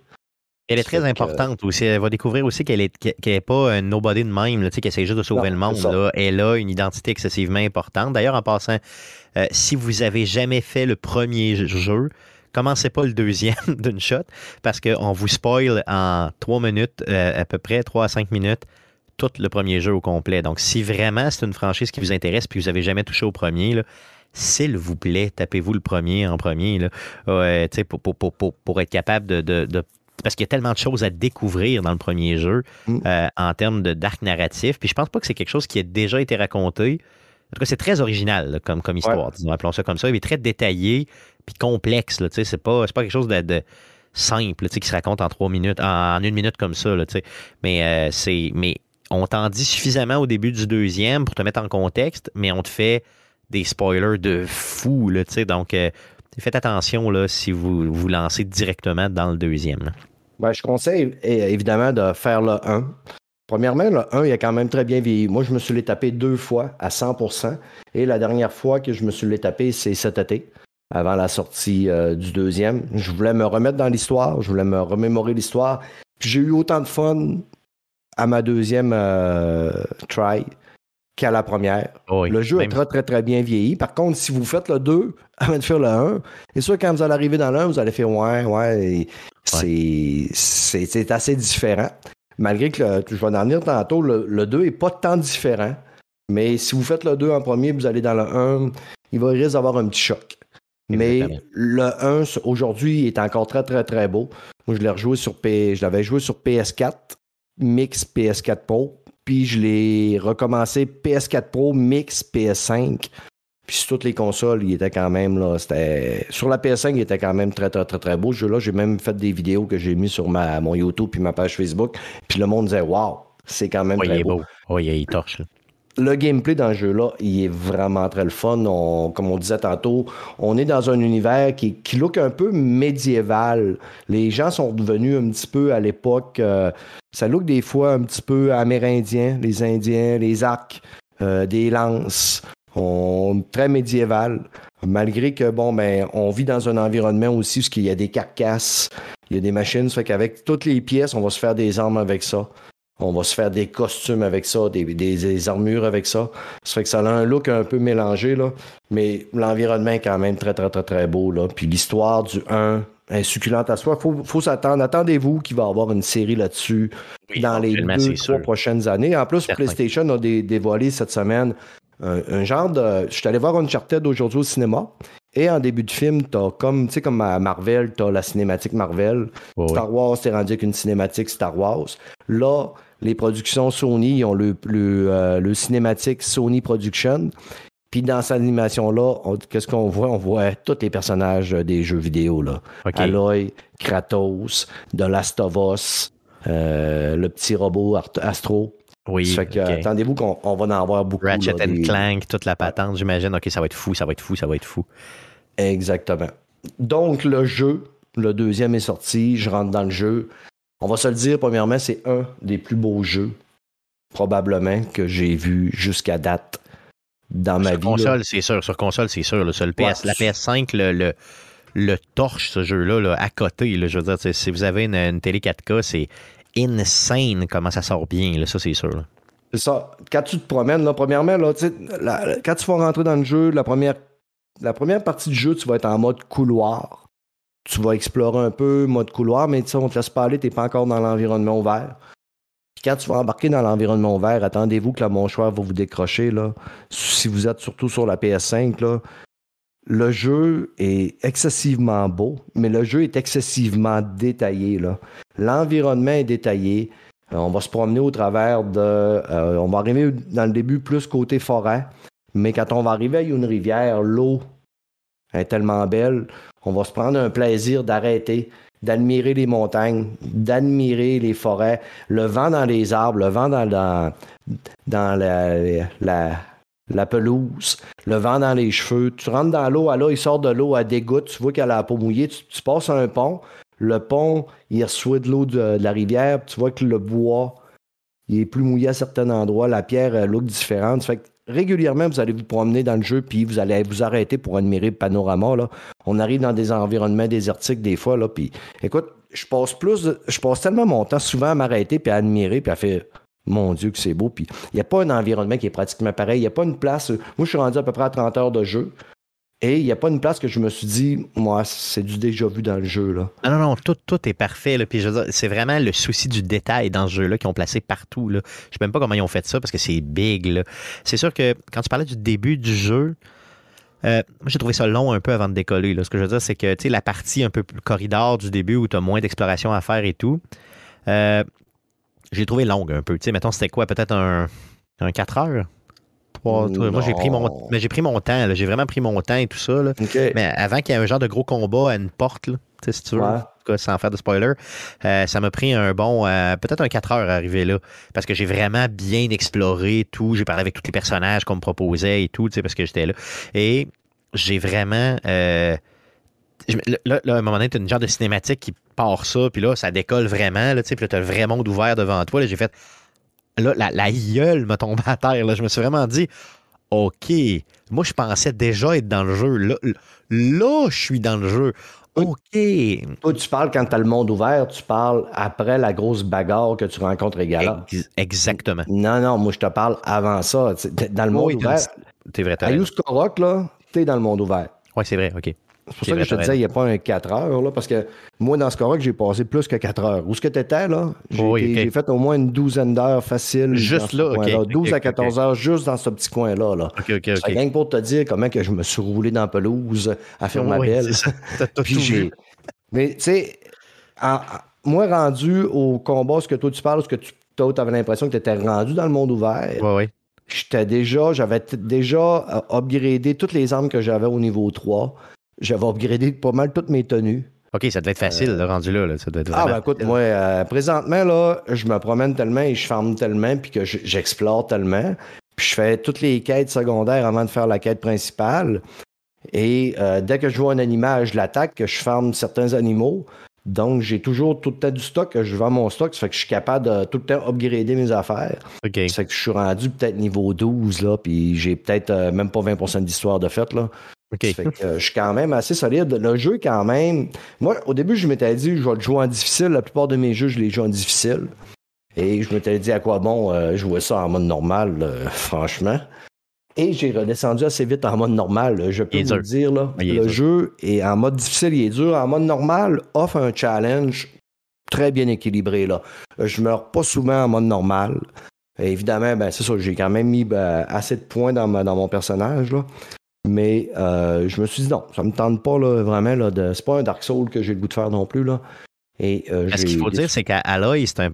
Speaker 1: Elle est très importante aussi. Elle va découvrir aussi qu'elle n'est est pas un nobody de même, qui essaie juste de sauver le monde. Là. Elle a une identité excessivement importante. D'ailleurs, en passant, euh, si vous avez jamais fait le premier jeu, commencez pas le deuxième <laughs> d'une shot parce qu'on vous spoil en trois minutes, euh, à peu près trois à cinq minutes, tout le premier jeu au complet. Donc, si vraiment c'est une franchise qui vous intéresse puis vous n'avez jamais touché au premier, là, s'il vous plaît, tapez-vous le premier en premier, là, pour, pour, pour, pour, être capable de, parce qu'il y a tellement de choses à découvrir dans le premier jeu mm. euh, en termes d'arc narratif. Puis je pense pas que c'est quelque chose qui a déjà été raconté. En tout cas, c'est très original comme, comme histoire, appelons ça comme ça. Il est très détaillé puis complexe. C'est pas, pas quelque chose de, simple qui se raconte en trois minutes, en, une minute comme ça. Là, mais euh, c'est. Mais on t'en dit suffisamment au début du deuxième pour te mettre en contexte, mais on te fait des spoilers de fou, là, donc euh, faites attention là, si vous vous lancez directement dans le deuxième.
Speaker 5: Ben, je conseille évidemment de faire le 1. Premièrement, le 1, il a quand même très bien vieilli. Moi, je me suis les tapé deux fois à 100%. Et la dernière fois que je me suis les tapé, c'est cet été, avant la sortie euh, du deuxième. Je voulais me remettre dans l'histoire, je voulais me remémorer l'histoire. j'ai eu autant de fun à ma deuxième euh, try qu'à la première. Oh le jeu est très, très, très bien vieilli. Par contre, si vous faites le 2 <laughs> avant de faire le 1, c'est sûr quand vous allez arriver dans le 1, vous allez faire ouais, ouais, c'est assez différent. Malgré que, je vais en venir tantôt, le, 2 n'est pas tant différent. Mais si vous faites le 2 en premier, vous allez dans le 1, il va risque d'avoir un petit choc. Mais le 1, aujourd'hui, est encore très, très, très beau. Moi, je l'ai rejoué sur P... je l'avais joué sur PS4, mix PS4 Pro puis je l'ai recommencé PS4 Pro, Mix, PS5. Puis sur toutes les consoles, il était quand même là. C'était. Sur la PS5, il était quand même très, très, très, très beau. Ce jeu-là, j'ai même fait des vidéos que j'ai mis sur ma, mon YouTube puis ma page Facebook. Puis le monde disait Waouh, c'est quand même très beau. beau.
Speaker 1: Oui, il torche
Speaker 5: le gameplay dans ce jeu-là, il est vraiment très le fun. comme on disait tantôt, on est dans un univers qui, qui look un peu médiéval. Les gens sont devenus un petit peu à l'époque, euh, ça look des fois un petit peu amérindien, les Indiens, les arcs, euh, des lances. On, très médiéval. Malgré que, bon, ben, on vit dans un environnement aussi où il y a des carcasses, il y a des machines, ça fait qu'avec toutes les pièces, on va se faire des armes avec ça. On va se faire des costumes avec ça, des, des, armures avec ça. Ça fait que ça a un look un peu mélangé, là. Mais l'environnement est quand même très, très, très, très beau, là. Puis l'histoire du 1 est succulente à soi. Faut, faut s'attendre. Attendez-vous qu'il va y avoir une série là-dessus dans les deux, trois prochaines années. En plus, PlayStation a dévoilé cette semaine un, genre de. Je suis allé voir Uncharted aujourd'hui au cinéma. Et en début de film, t'as comme, tu sais, comme à Marvel, t'as la cinématique Marvel. Star Wars, t'es rendu avec une cinématique Star Wars. Là, les productions Sony, ils ont le, le, le cinématique Sony Production. Puis dans cette animation-là, qu'est-ce qu'on voit? On voit tous les personnages des jeux vidéo. Là. Aloy, Kratos, The Last of Us, euh, le petit robot Astro.
Speaker 1: Oui.
Speaker 5: Ça fait que, attendez-vous qu'on va en avoir beaucoup.
Speaker 1: Ratchet and Clank, toute la patente, j'imagine. OK, ça va être fou, ça va être fou, ça va être fou.
Speaker 5: Exactement. Donc, le jeu, le deuxième est sorti, je rentre dans le jeu. On va se le dire, premièrement, c'est un des plus beaux jeux, probablement, que j'ai vu jusqu'à date dans ma
Speaker 1: sur
Speaker 5: vie.
Speaker 1: Console, c'est sûr. Sur console, c'est sûr. Sur le PS, la PS5, le, le, torche, ce jeu-là, à côté. je veux dire, si vous avez une, télé 4K, c'est insane comment ça sort bien. ça, c'est sûr.
Speaker 5: Ça. Quand tu te promènes, là, premièrement, là, quand tu vas rentrer dans le jeu, la première, la première partie du jeu, tu vas être en mode couloir. Tu vas explorer un peu, mode couloir, mais on te laisse pas aller, tu n'es pas encore dans l'environnement ouvert quand tu vas embarquer dans l'environnement vert, attendez-vous que la mouchoir va vous décrocher. Là. Si vous êtes surtout sur la PS5, là, le jeu est excessivement beau, mais le jeu est excessivement détaillé. L'environnement est détaillé. Euh, on va se promener au travers de. Euh, on va arriver dans le début plus côté forêt, mais quand on va arriver à une rivière, l'eau est tellement belle, on va se prendre un plaisir d'arrêter d'admirer les montagnes, d'admirer les forêts, le vent dans les arbres, le vent dans, la, pelouse, le vent dans les cheveux. Tu rentres dans l'eau, là, il sort de l'eau à des gouttes, tu vois qu'elle a la peau mouillée, tu, passes un pont, le pont, il reçoit de l'eau de, la rivière, tu vois que le bois, il est plus mouillé à certains endroits, la pierre a look différente. Régulièrement, vous allez vous promener dans le jeu, puis vous allez vous arrêter pour admirer le panorama. On arrive dans des environnements désertiques des fois, puis écoute, je passe plus, je passe tellement mon temps souvent à m'arrêter, puis à admirer, puis à faire mon Dieu que c'est beau. Puis il n'y a pas un environnement qui est pratiquement pareil. Il n'y a pas une place. Moi, je suis rendu à peu près à 30 heures de jeu. Et il n'y a pas une place que je me suis dit, moi, c'est du déjà vu dans le jeu. Là.
Speaker 1: Non, non, non, tout, tout est parfait. Là. Puis c'est vraiment le souci du détail dans ce jeu-là qu'ils ont placé partout. Là. Je ne sais même pas comment ils ont fait ça parce que c'est big. C'est sûr que quand tu parlais du début du jeu, euh, moi, j'ai trouvé ça long un peu avant de décoller. Ce que je veux dire, c'est que la partie un peu plus corridor du début où tu as moins d'exploration à faire et tout, euh, j'ai trouvé longue un peu. sais mettons, c'était quoi? Peut-être un, un 4 heures? moi, j'ai pris mon, mais j'ai pris mon temps. J'ai vraiment pris mon temps et tout ça. Mais avant qu'il y ait un genre de gros combat à une porte, là, si tu veux, sans faire de spoiler, euh, ça m'a pris un bon, euh, peut-être un 4 heures à arriver là. Parce que j'ai vraiment bien exploré tout. J'ai parlé avec tous les personnages qu'on me proposait et tout, parce que j'étais là. Et j'ai vraiment. Euh, là, à un moment donné, tu as une genre de cinématique qui part ça, puis là, ça décolle vraiment, là, puis là, tu as le vrai monde ouvert devant toi. J'ai fait là, la, la gueule me tombe à terre. Là. Je me suis vraiment dit, OK, moi, je pensais déjà être dans le jeu. Là, là je suis dans le jeu. OK.
Speaker 5: Toi, tu parles quand tu as le monde ouvert, tu parles après la grosse bagarre que tu rencontres également.
Speaker 1: exactement.
Speaker 5: Non, non, moi, je te parle avant ça. Dans le monde ouvert.
Speaker 1: T'es vrai,
Speaker 5: À Korok, là, t'es dans le monde ouvert.
Speaker 1: Oui, c'est vrai, OK.
Speaker 5: C'est pour ça que je te disais, il n'y a pas un 4 heures, là, parce que moi, dans ce cas-là, j'ai passé plus que 4 heures. Où est-ce que tu étais, là? J'ai fait au moins une douzaine d'heures faciles.
Speaker 1: Juste là, OK.
Speaker 5: 12 à 14 heures, juste dans ce petit coin-là. Là.
Speaker 1: OK, OK,
Speaker 5: C'est rien que pour te dire comment que je me suis roulé dans la pelouse à faire ma belle. <laughs>
Speaker 1: Puis
Speaker 5: Mais, tu sais, moi, rendu au combat, ce que toi, tu parles, ce que tu avais l'impression que tu étais rendu dans le monde ouvert.
Speaker 1: Oui, oui.
Speaker 5: J'étais déjà, j'avais déjà euh, upgradé toutes les armes que j'avais au niveau 3 j'avais upgradé pas mal toutes mes tenues.
Speaker 1: OK, ça devait être facile, le rendu là, Ça devait être ah,
Speaker 5: ben écoute, moi, euh, présentement, là, je me promène tellement et je farme tellement, puis que j'explore tellement. Puis je fais toutes les quêtes secondaires avant de faire la quête principale. Et euh, dès que je vois un animal, je l'attaque, que je farme certains animaux. Donc, j'ai toujours tout le temps du stock, je vends mon stock, ça fait que je suis capable de tout le temps upgrader mes affaires.
Speaker 1: OK.
Speaker 5: Ça fait que je suis rendu peut-être niveau 12, là, puis j'ai peut-être euh, même pas 20% d'histoire de fait, là. Euh, je suis quand même assez solide. Le jeu, quand même. Moi, au début, je m'étais dit, je vais le jouer en difficile. La plupart de mes jeux, je les joue en difficile. Et je m'étais dit à quoi bon euh, jouer ça en mode normal, euh, <laughs> franchement? Et j'ai redescendu assez vite en mode normal. Je peux vous le dire. Là, le jeu est en mode difficile, il est dur. En mode normal, offre un challenge très bien équilibré. Là. Je meurs pas souvent en mode normal. évidemment, ben, c'est ça, j'ai quand même mis ben, assez de points dans, dans mon personnage. Là. Mais euh, je me suis dit non, ça me tente pas là, vraiment. Là, de, c'est pas un Dark Soul que j'ai le goût de faire non plus. Là. Et, euh,
Speaker 1: Ce qu'il faut dire, c'est qu'Aloy, c'est un,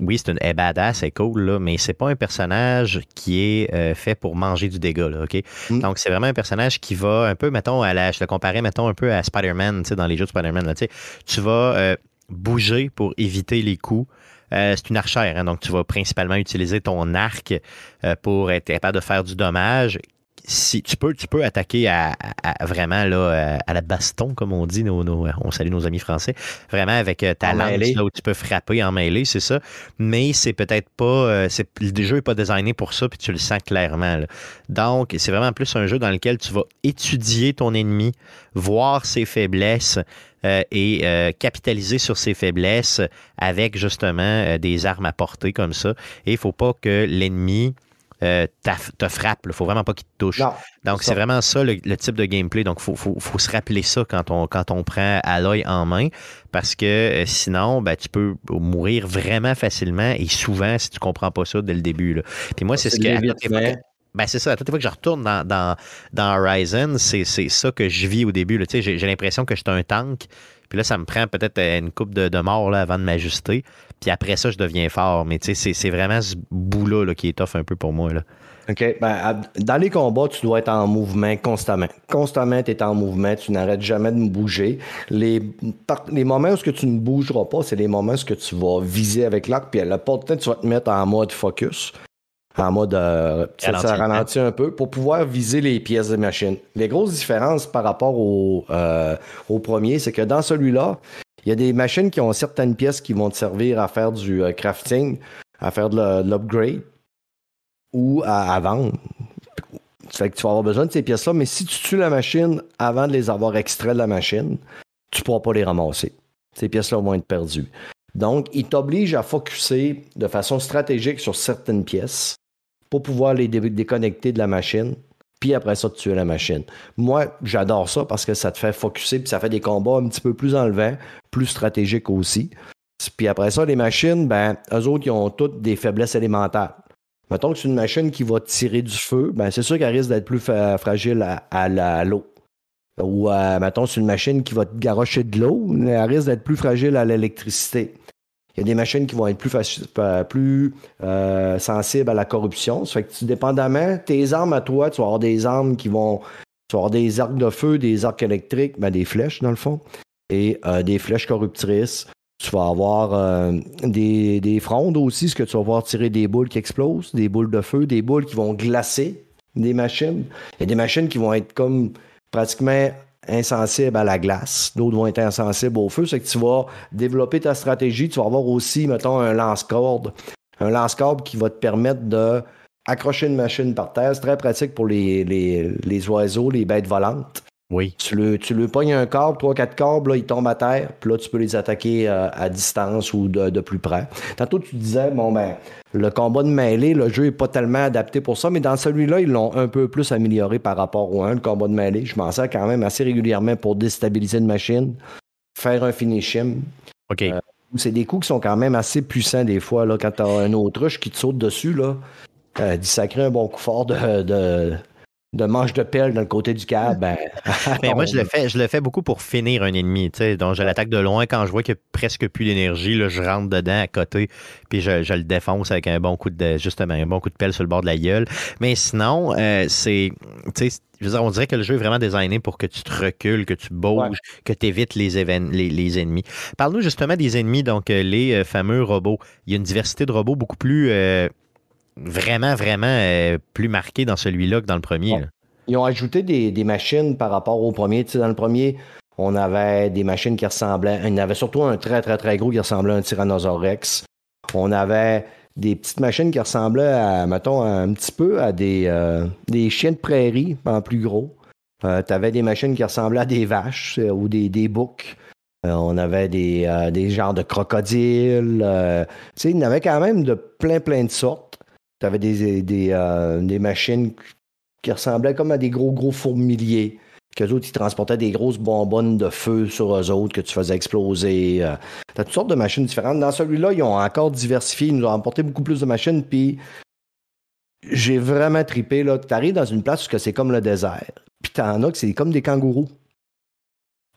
Speaker 1: oui, c'est une badass, c'est cool, là, mais c'est pas un personnage qui est euh, fait pour manger du dégât, là, OK? Mm. Donc, c'est vraiment un personnage qui va un peu, mettons, à la, je le comparais, mettons, un peu à Spider-Man, dans les jeux de Spider-Man, là, tu vas euh, bouger pour éviter les coups. Euh, c'est une archère, hein, donc tu vas principalement utiliser ton arc euh, pour être capable de faire du dommage si tu peux, tu peux attaquer à, vraiment là, à la baston, comme on dit, nos, on salue nos amis français, vraiment avec euh, ta lance là, où tu peux frapper en mêlée, c'est ça. Mais c'est peut-être pas, euh, c'est, le jeu n'est pas designé pour ça, puis tu le sens clairement. Donc, c'est vraiment plus un jeu dans lequel tu vas étudier ton ennemi, voir ses faiblesses, euh, et capitaliser sur ses faiblesses avec justement des armes à portée comme ça. Et il ne faut pas que l'ennemi euh, te frappe. Il ne faut vraiment pas qu'il te touche. Donc, c'est vraiment ça le, type de gameplay. Donc, il faut, se rappeler ça quand on, quand on prend Aloy en main parce que euh, sinon, ben, tu peux mourir vraiment facilement et souvent si tu ne comprends pas ça dès le début. Puis moi, c'est ce que. Ben, c'est ça. À toute fois que je retourne dans, dans, dans Horizon, c'est ça que je vis au début. J'ai l'impression que je suis un tank. Puis là, ça me prend peut-être une coupe de, de mort là, avant de m'ajuster. Puis après ça, je deviens fort. Mais tu sais, c'est vraiment ce bout-là qui est tough un peu pour moi. Là.
Speaker 5: OK. Ben, dans les combats, tu dois être en mouvement constamment. Constamment, tu es en mouvement, tu n'arrêtes jamais de me bouger. Les, les moments où tu ne bougeras pas, c'est les moments où tu vas viser avec l'arc, puis à la porte, tu vas te mettre en mode focus. En mode euh, ça, ralentit un peu pour pouvoir viser les pièces de machine. Les grosses différences par rapport au, euh, au premier, c'est que dans celui-là, il y a des machines qui ont certaines pièces qui vont te servir à faire du euh, crafting, à faire de l'upgrade ou à, vendre. Fait que tu vas avoir besoin de ces pièces-là, mais si tu tues la machine avant de les avoir extraites de la machine, tu ne pourras pas les ramasser. Ces pièces-là vont être perdues. Donc, il t'oblige à focuser de façon stratégique sur certaines pièces pour pouvoir les déconnecter de la machine puis après ça, tu tuer la machine. Moi, j'adore ça parce que ça te fait focuser, puis ça fait des combats un petit peu plus enlevants, plus stratégiques aussi. Puis après ça, les machines, ben, eux autres, ils ont toutes des faiblesses élémentaires. Mettons que c'est une machine qui va tirer du feu, ben, c'est sûr qu'elle risque d'être plus fragile à, l'eau. Ou, euh, mettons, c'est une machine qui va te garocher de l'eau, elle risque d'être plus fragile à l'électricité. Il y a des machines qui vont être plus, euh, plus euh, sensibles à la corruption. Ça fait que dépendamment, tes armes à toi, tu vas avoir des armes qui vont. Tu vas avoir des arcs de feu, des arcs électriques, ben des flèches dans le fond, et euh, des flèches corruptrices. Tu vas avoir des, des, frondes aussi, ce que tu vas pouvoir tirer des boules qui explosent, des boules de feu, des boules qui vont glacer des machines. Il y a des machines qui vont être comme pratiquement insensibles à la glace, d'autres vont être insensibles au feu. C'est que tu vas développer ta stratégie. Tu vas avoir aussi, mettons, un lance-corde. Un lance-corde qui va te permettre de accrocher une machine par terre. C'est très pratique pour les, les oiseaux, les bêtes volantes.
Speaker 1: Oui.
Speaker 5: Tu le, tu le pognes un câble, trois, quatre câbles, là, ils tombent à terre, puis là, tu peux les attaquer euh, à distance ou de, plus près. Tantôt, tu disais, bon, ben, le combat de mêlée, le jeu n'est pas tellement adapté pour ça, mais dans celui-là, ils l'ont un peu plus amélioré par rapport au 1, le combat de mêlée. Je m'en sers quand même assez régulièrement pour déstabiliser une machine, faire un finishing.
Speaker 1: OK. Euh,
Speaker 5: c'est des coups qui sont quand même assez puissants des fois, là, quand tu as un autruche qui te saute dessus, là. Euh, sacré un bon coup fort de de manche de pelle dans le côté du câble, <laughs> ben,
Speaker 1: Mais <laughs> moi, je le fais, je le fais beaucoup pour finir un ennemi. Donc, je l'attaque de loin. Quand je vois qu'il n'y a presque plus d'énergie, je rentre dedans à côté, puis je, le défonce avec un bon coup de justement un bon coup de pelle sur le bord de la gueule. Mais sinon, euh, c'est. Je veux dire, on dirait que le jeu est vraiment designé pour que tu te recules, que tu bouges, que tu évites les, les, ennemis. Parle-nous justement des ennemis, donc euh, les euh, fameux robots. Il y a une diversité de robots beaucoup plus vraiment, vraiment euh, plus marqué dans celui-là que dans le premier.
Speaker 5: Ils ont ajouté des, machines par rapport au premier. Tu sais, dans le premier, on avait des machines qui ressemblaient. Il y en avait surtout un très, très, très gros qui ressemblait à un Tyrannosaurus Rex. On avait des petites machines qui ressemblaient à, mettons, un petit peu à des, euh, des chiens de prairie, en plus gros. Euh, tu avais des machines qui ressemblaient à des vaches ou des, des boucs. on avait des, des genres de crocodiles. tu sais, il y en avait quand même de plein, plein de sortes. Tu avais des, euh, des, machines qui ressemblaient comme à des gros, gros fourmiliers. Qu'eux autres, ils transportaient des grosses bonbonnes de feu sur eux autres que tu faisais exploser. Euh. tu as toutes sortes de machines différentes. Dans celui-là, ils ont encore diversifié. Ils nous ont apporté beaucoup plus de machines. Puis j'ai vraiment tripé. Tu arrives dans une place où c'est comme le désert. Puis t'en as que c'est comme des kangourous.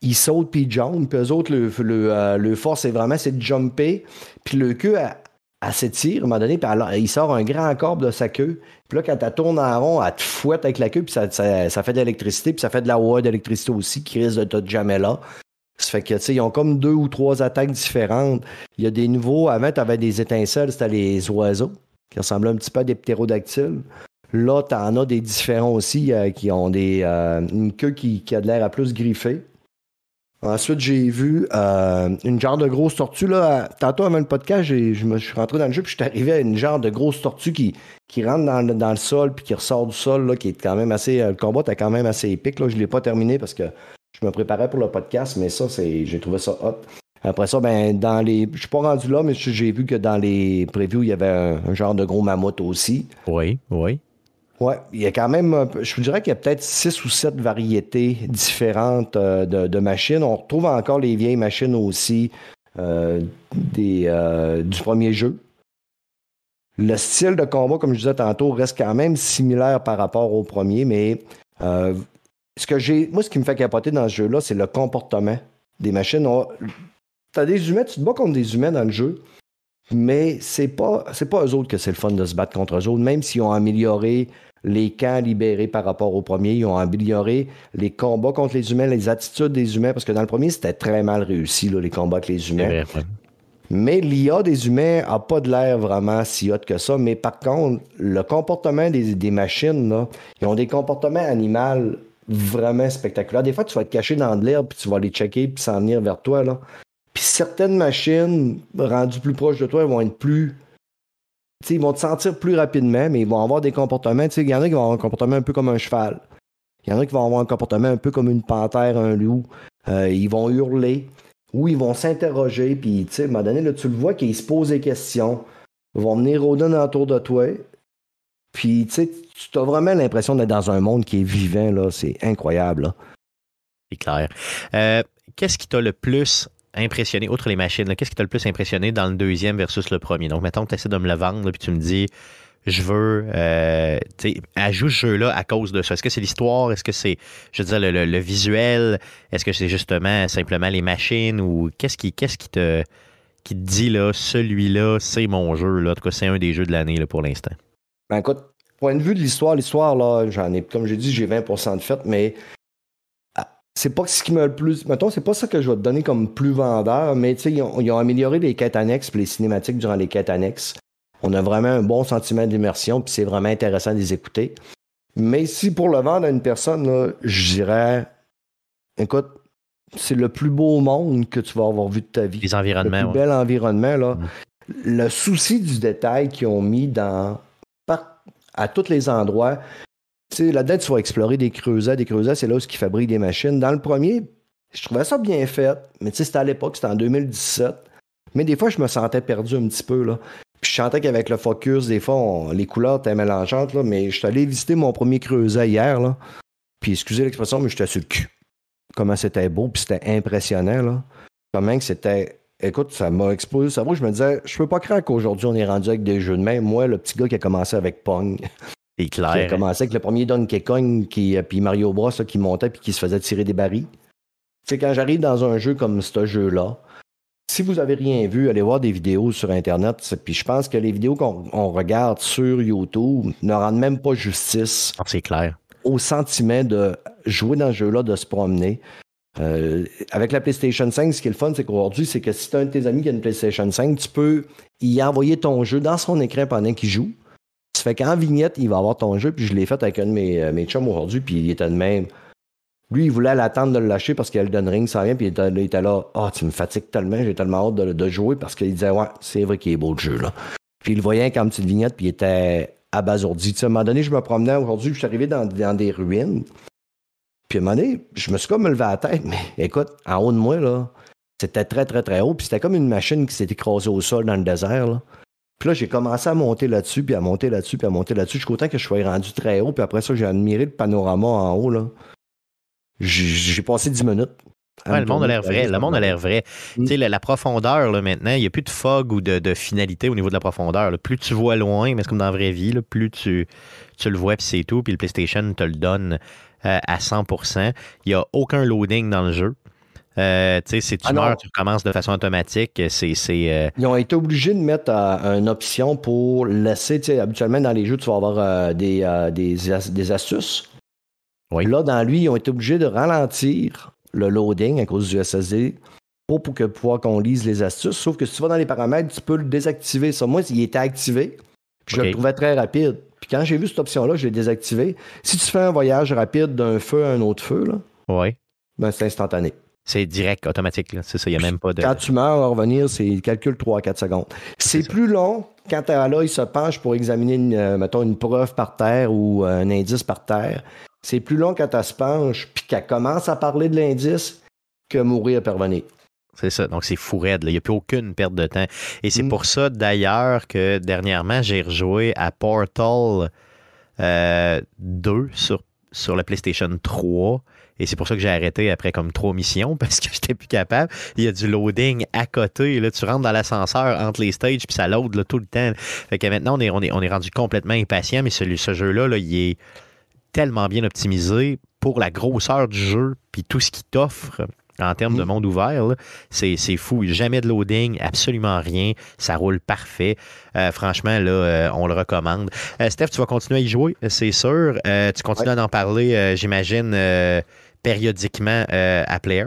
Speaker 5: ils sautent puis ils jumpent. Puis eux autres, le, le, euh, le force, c'est vraiment de jumper. Puis le queue, elle, s'étire à un moment donné. Puis il sort un grand corps de sa queue. Puis là, quand elle tourne en rond, elle te fouette avec la queue. Puis ça, ça, fait de l'électricité. Puis ça fait de la voix d'électricité aussi qui risque de jamais là. Ça fait que, tu sais, ils ont comme deux ou trois attaques différentes. Il y a des nouveaux. Avant, tu avais des étincelles, c'était les oiseaux, qui ressemblaient un petit peu à des ptérodactyles. Là, tu en as des différents aussi euh, qui ont des, euh, une queue qui, qui a de l'air à plus griffer. Ensuite, j'ai vu euh, une genre de grosse tortue. Là, tantôt, avant le podcast, je me suis rentré dans le jeu puis je suis arrivé à une genre de grosse tortue qui, qui rentre dans, le sol puis qui ressort du sol, qui est quand même assez. Euh, le combat était quand même assez épique. Là. Je ne l'ai pas terminé parce que je me préparais pour le podcast, mais ça, c'est j'ai trouvé ça hot. Après ça, ben, dans les. Je suis pas rendu là, mais j'ai vu que dans les previews, il y avait un genre de gros mammouth aussi.
Speaker 1: Oui, oui.
Speaker 5: Oui, il y a quand même, je vous dirais qu'il y a peut-être six ou sept variétés différentes euh, de, machines. On retrouve encore les vieilles machines aussi euh, des, euh, du premier jeu. Le style de combat, comme je disais tantôt, reste quand même similaire par rapport au premier, mais ce que j'ai, moi, ce qui me fait capoter dans ce jeu-là, c'est le comportement des machines. Tu as des humains, tu te bats contre des humains dans le jeu, mais c'est pas, c'est pas eux autres que c'est le fun de se battre contre eux autres, même s'ils ont amélioré les camps libérés par rapport au premier. Ils ont amélioré les combats contre les humains, les attitudes des humains, parce que dans le premier, c'était très mal réussi, les combats avec les humains. Mais l'IA des humains n'a pas de l'air vraiment si hot que ça. Mais par contre, le comportement des, machines, ils ont des comportements animaux vraiment spectaculaires. Des fois, tu vas te cacher dans de l'herbe, puis tu vas les checker, puis s'en venir vers toi. Là. Puis certaines machines, rendues plus proches de toi, vont être plus ils vont te sentir plus rapidement, mais ils vont avoir des comportements. Il y en a qui vont avoir un comportement un peu comme un cheval. Il y en a qui vont avoir un comportement un peu comme une panthère, un loup. Euh, ils vont hurler ou ils vont s'interroger. Puis, à un moment donné, tu le vois qu'ils se posent des questions. Ils vont venir rôder autour de toi. Puis, tu as vraiment l'impression d'être dans un monde qui est vivant. C'est incroyable.
Speaker 1: C'est clair. Euh, qu'est-ce qui t'a le plus impressionné, outre les machines, qu'est-ce qui t'a le plus impressionné dans le deuxième versus le premier? Donc, mettons tu essaies de me le vendre, puis tu me dis, je veux, euh, tu sais, ajoute ce jeu-là à cause de ça. Est-ce que c'est l'histoire? Est-ce que c'est, je veux le, visuel? Est-ce que c'est justement simplement les machines? Ou qu'est-ce qui, qui te, dit, là, celui-là, c'est mon jeu, là? En tout cas, c'est un des jeux de l'année, là, pour l'instant.
Speaker 5: Ben, écoute, point de vue de l'histoire, l'histoire, là, j'en ai, comme j'ai dit, j'ai 20% de fait, mais c'est pas ce qui me le plus. Mettons, c'est pas ça que je vais te donner comme plus vendeur, mais tu sais, ils, ont, amélioré les quêtes annexes les cinématiques durant les quêtes annexes. On a vraiment un bon sentiment d'immersion, puis c'est vraiment intéressant de les écouter. Mais si pour le vendre à une personne, je dirais écoute, c'est le plus beau monde que tu vas avoir vu de ta vie.
Speaker 1: Les environnements.
Speaker 5: Le plus bel environnement, là. Mm. Le souci du détail qu'ils ont mis dans à tous les endroits là-dedans, tu vas explorer des creusets. Des creusets, c'est là où ils fabriquent des machines. Dans le premier, je trouvais ça bien fait, mais c'était à l'époque, c'était en 2017. Mais des fois, je me sentais perdu un petit peu. Là. Puis je sentais qu'avec le focus, des fois, les couleurs étaient mélangeantes, là, mais je suis allé visiter mon premier creuset hier. Là. Puis excusez l'expression, mais j'étais sur le cul. Comment c'était beau, puis c'était impressionnant. Là. Comment que c'était. Écoute, ça m'a explosé ça. Je me disais, je peux pas croire qu'aujourd'hui, on est rendu avec des jeux de main. Moi, le petit gars qui a commencé avec Pong,
Speaker 1: c'est clair.
Speaker 5: Qui a commencé avec le premier Donkey Kong, qui, euh, puis Mario Bros, qui montait puis qui se faisait tirer des barils. C'est quand j'arrive dans un jeu comme ce jeu-là, si vous avez rien vu, allez voir des vidéos sur Internet. Puis je pense que les vidéos qu'on regarde sur YouTube ne rendent même pas justice.
Speaker 1: Ah, c'est clair.
Speaker 5: Au sentiment de jouer dans ce jeu-là, de se promener. Euh, avec la PlayStation 5, ce qui est le fun, c'est qu'aujourd'hui, c'est que si tu as un de tes amis qui a une PlayStation 5, tu peux y envoyer ton jeu dans son écran pendant qu'il joue. Ça fait qu'en vignette, il va avoir ton jeu, puis je l'ai fait avec un de mes, euh, mes chums aujourd'hui, puis il était de même. Lui, il voulait l'attendre de le lâcher parce qu'il y a le Elden Ring sans rien, puis il était, là, ah, oh, tu me fatigues tellement, j'ai tellement hâte de, jouer parce qu'il disait, ouais, c'est vrai qu'il est beau le jeu, là. Puis il le voyait comme petite vignette, puis il était abasourdi. Tu sais, à un moment donné, je me promenais aujourd'hui, je suis arrivé dans, dans, des ruines. Puis à un moment donné, je me suis comme levé la tête, mais écoute, en haut de moi, là, c'était très, très, très haut, puis c'était comme une machine qui s'est écrasée au sol dans le désert, là. Puis là, j'ai commencé à monter là-dessus, puis à monter là-dessus, puis à monter là-dessus. Je suis content que je sois rendu très haut, puis après ça, j'ai admiré le panorama en haut. là. J'ai passé 10 minutes.
Speaker 1: Ouais, le monde a l'air vrai. Le monde a l'air vrai. Mm. Tu sais, la, profondeur, là, maintenant, il n'y a plus de fog ou de, finalité au niveau de la profondeur. Plus tu vois loin, mais c'est comme dans la vraie vie, plus tu, tu le vois, puis c'est tout. Puis le PlayStation te le donne euh, à 100% Il n'y a aucun loading dans le jeu. Euh, tu sais, si tu ah meurs, tu recommences de façon automatique. C'est, euh,
Speaker 5: Ils ont été obligés de mettre une option pour laisser, habituellement dans les jeux, tu vas avoir des, des, astuces. Là, dans lui, ils ont été obligés de ralentir le loading à cause du SSD pour, pour que pouvoir qu'on lise les astuces. Sauf que si tu vas dans les paramètres, tu peux le désactiver. Ça, moi, il était activé. je le trouvais très rapide. Puis quand j'ai vu cette option-là, je l'ai désactivé. Si tu fais un voyage rapide d'un feu à un autre feu, là,
Speaker 1: ouais.
Speaker 5: ben, c'est instantané.
Speaker 1: C'est direct, automatique. C'est ça, il n'y a même pas de.
Speaker 5: Quand tu meurs, à revenir, c'est il calcule 3 à 4 secondes. C'est plus long quand là, il se penche pour examiner, une, euh, mettons, une preuve par terre ou euh, un indice par terre. C'est plus long quand elle se penche puis qu'elle commence à parler de l'indice que mourir à revenir.
Speaker 1: C'est ça. Donc, c'est fou raide. Il n'y a plus aucune perte de temps. Et c'est mm. pour ça, d'ailleurs, que dernièrement, j'ai rejoué à Portal 2 euh, sur, sur la PlayStation 3. Et c'est pour ça que j'ai arrêté après comme trois missions <laughs> parce que j'étais plus capable. Il y a du loading à côté. Là, tu rentres dans l'ascenseur entre les stages puis ça load là, tout le temps. Fait que maintenant, on est, on est, on est rendu complètement impatient, mais ce, ce jeu-là, là, il est tellement bien optimisé pour la grosseur du jeu puis tout ce qu'il t'offre en termes de mm. monde ouvert. C'est, fou. Jamais de loading, absolument rien. Ça roule parfait. Euh, franchement, là, euh, on le recommande. Euh, Steph, tu vas continuer à y jouer, c'est sûr. tu continues à en parler, j'imagine, périodiquement à Player?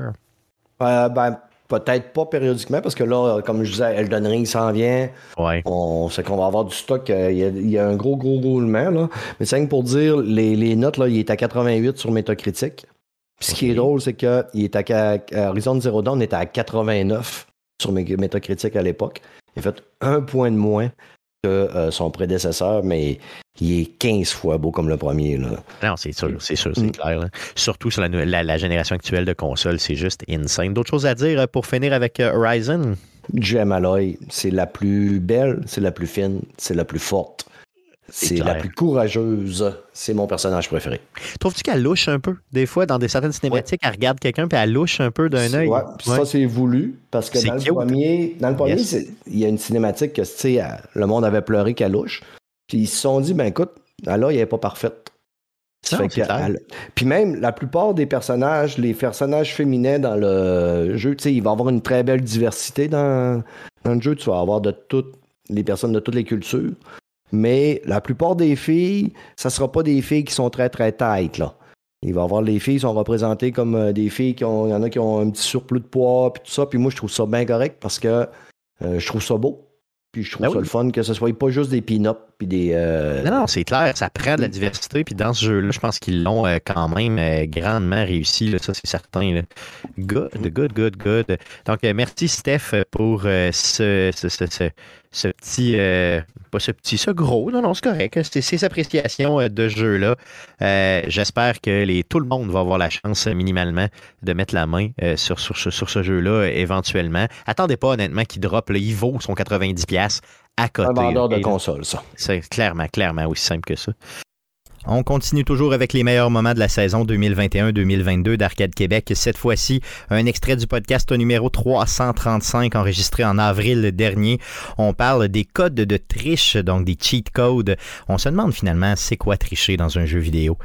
Speaker 5: ben, peut-être pas périodiquement, parce que là, comme je disais, Elden Ring s'en vient.
Speaker 1: Ouais.
Speaker 5: On sait qu'on va avoir du stock. Il y, a, un gros, gros roulement. Là. Mais c'est pour dire, les, les notes, là, il est à 88 sur Metacritic ce qui est drôle, c'est qu'il est à, Horizon Zero Dawn était à 89 sur Metacritic à l'époque. Il a fait un point de moins que euh, son prédécesseur, mais il est 15 fois beau comme le premier. Là.
Speaker 1: Non, c'est sûr, c'est sûr, c'est mm. clair. Surtout sur la, génération actuelle de consoles, c'est juste insane. D'autres choses à dire euh, pour finir avec euh, Horizon?
Speaker 5: Gem Alloy, c'est la plus belle, c'est la plus fine, c'est la plus forte. C'est la plus courageuse. C'est mon personnage préféré.
Speaker 1: Trouves-tu qu'elle louche un peu? Des fois, dans des certaines cinématiques, elle regarde quelqu'un puis elle louche un peu d'un œil?
Speaker 5: Ouais. Ça, c'est voulu. Parce que dans le, premier, dans le premier, il y a une cinématique que le monde avait pleuré qu'elle louche. Puis ils se sont dit, ben écoute, là, il n'est pas parfaite. Puis même, la plupart des personnages, les personnages féminins dans le jeu, il va y avoir une très belle diversité dans, dans le jeu. Tu vas avoir de toutes les personnes de toutes les cultures. Mais la plupart des filles, ça ne sera pas des filles qui sont très, très tight, là. Il va y avoir les filles qui sont représentées comme euh, des filles qui ont. Il y en a qui ont un petit surplus de poids, puis tout ça. Puis moi, je trouve ça bien correct parce que euh, je trouve ça beau. Puis je trouve ben ça le fun que ce soit pas juste des pin-ups des. Euh,
Speaker 1: non, non, c'est clair, ça prend de la diversité. Puis dans ce jeu-là, je pense qu'ils l'ont quand même grandement réussi. ça, c'est certain. Good, good, good, good. Donc, merci Steph pour ce, ce, ce, ce petit, euh, pas ce petit, ce gros, non, non, c'est correct. C'est ses appréciations euh, de jeu-là. Euh, j'espère que tout le monde va avoir la chance minimalement de mettre la main sur, sur, sur, ce jeu-là éventuellement. Attendez pas honnêtement qu'il drop, il vaut son 90$ à côté. Un
Speaker 5: vendeur de console, ça.
Speaker 1: C'est clairement, clairement aussi simple que ça. On continue toujours avec les meilleurs moments de la saison 2021-2022 d'Arcade Québec. Cette fois-ci, un extrait du podcast numéro 335 enregistré en avril dernier. On parle des codes de triche, donc des cheat codes. On se demande finalement c'est quoi tricher dans un jeu vidéo?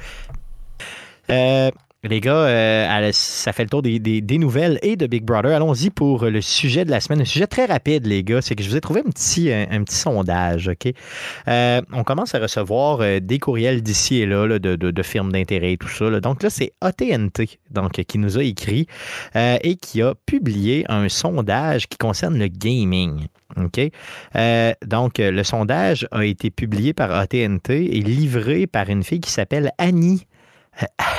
Speaker 1: Euh, les gars, euh, ça fait le tour des, nouvelles et de Big Brother. Allons-y pour le sujet de la semaine. Un sujet très rapide, les gars. C'est que je vous ai trouvé un petit, sondage. OK? Euh, on commence à recevoir euh, des courriels d'ici et là, de, firmes d'intérêt et tout ça. Donc là, c'est ATNT donc, qui nous a écrit et qui a publié un sondage qui concerne le gaming. Donc, le sondage a été publié par ATNT et livré par une fille qui s'appelle Annie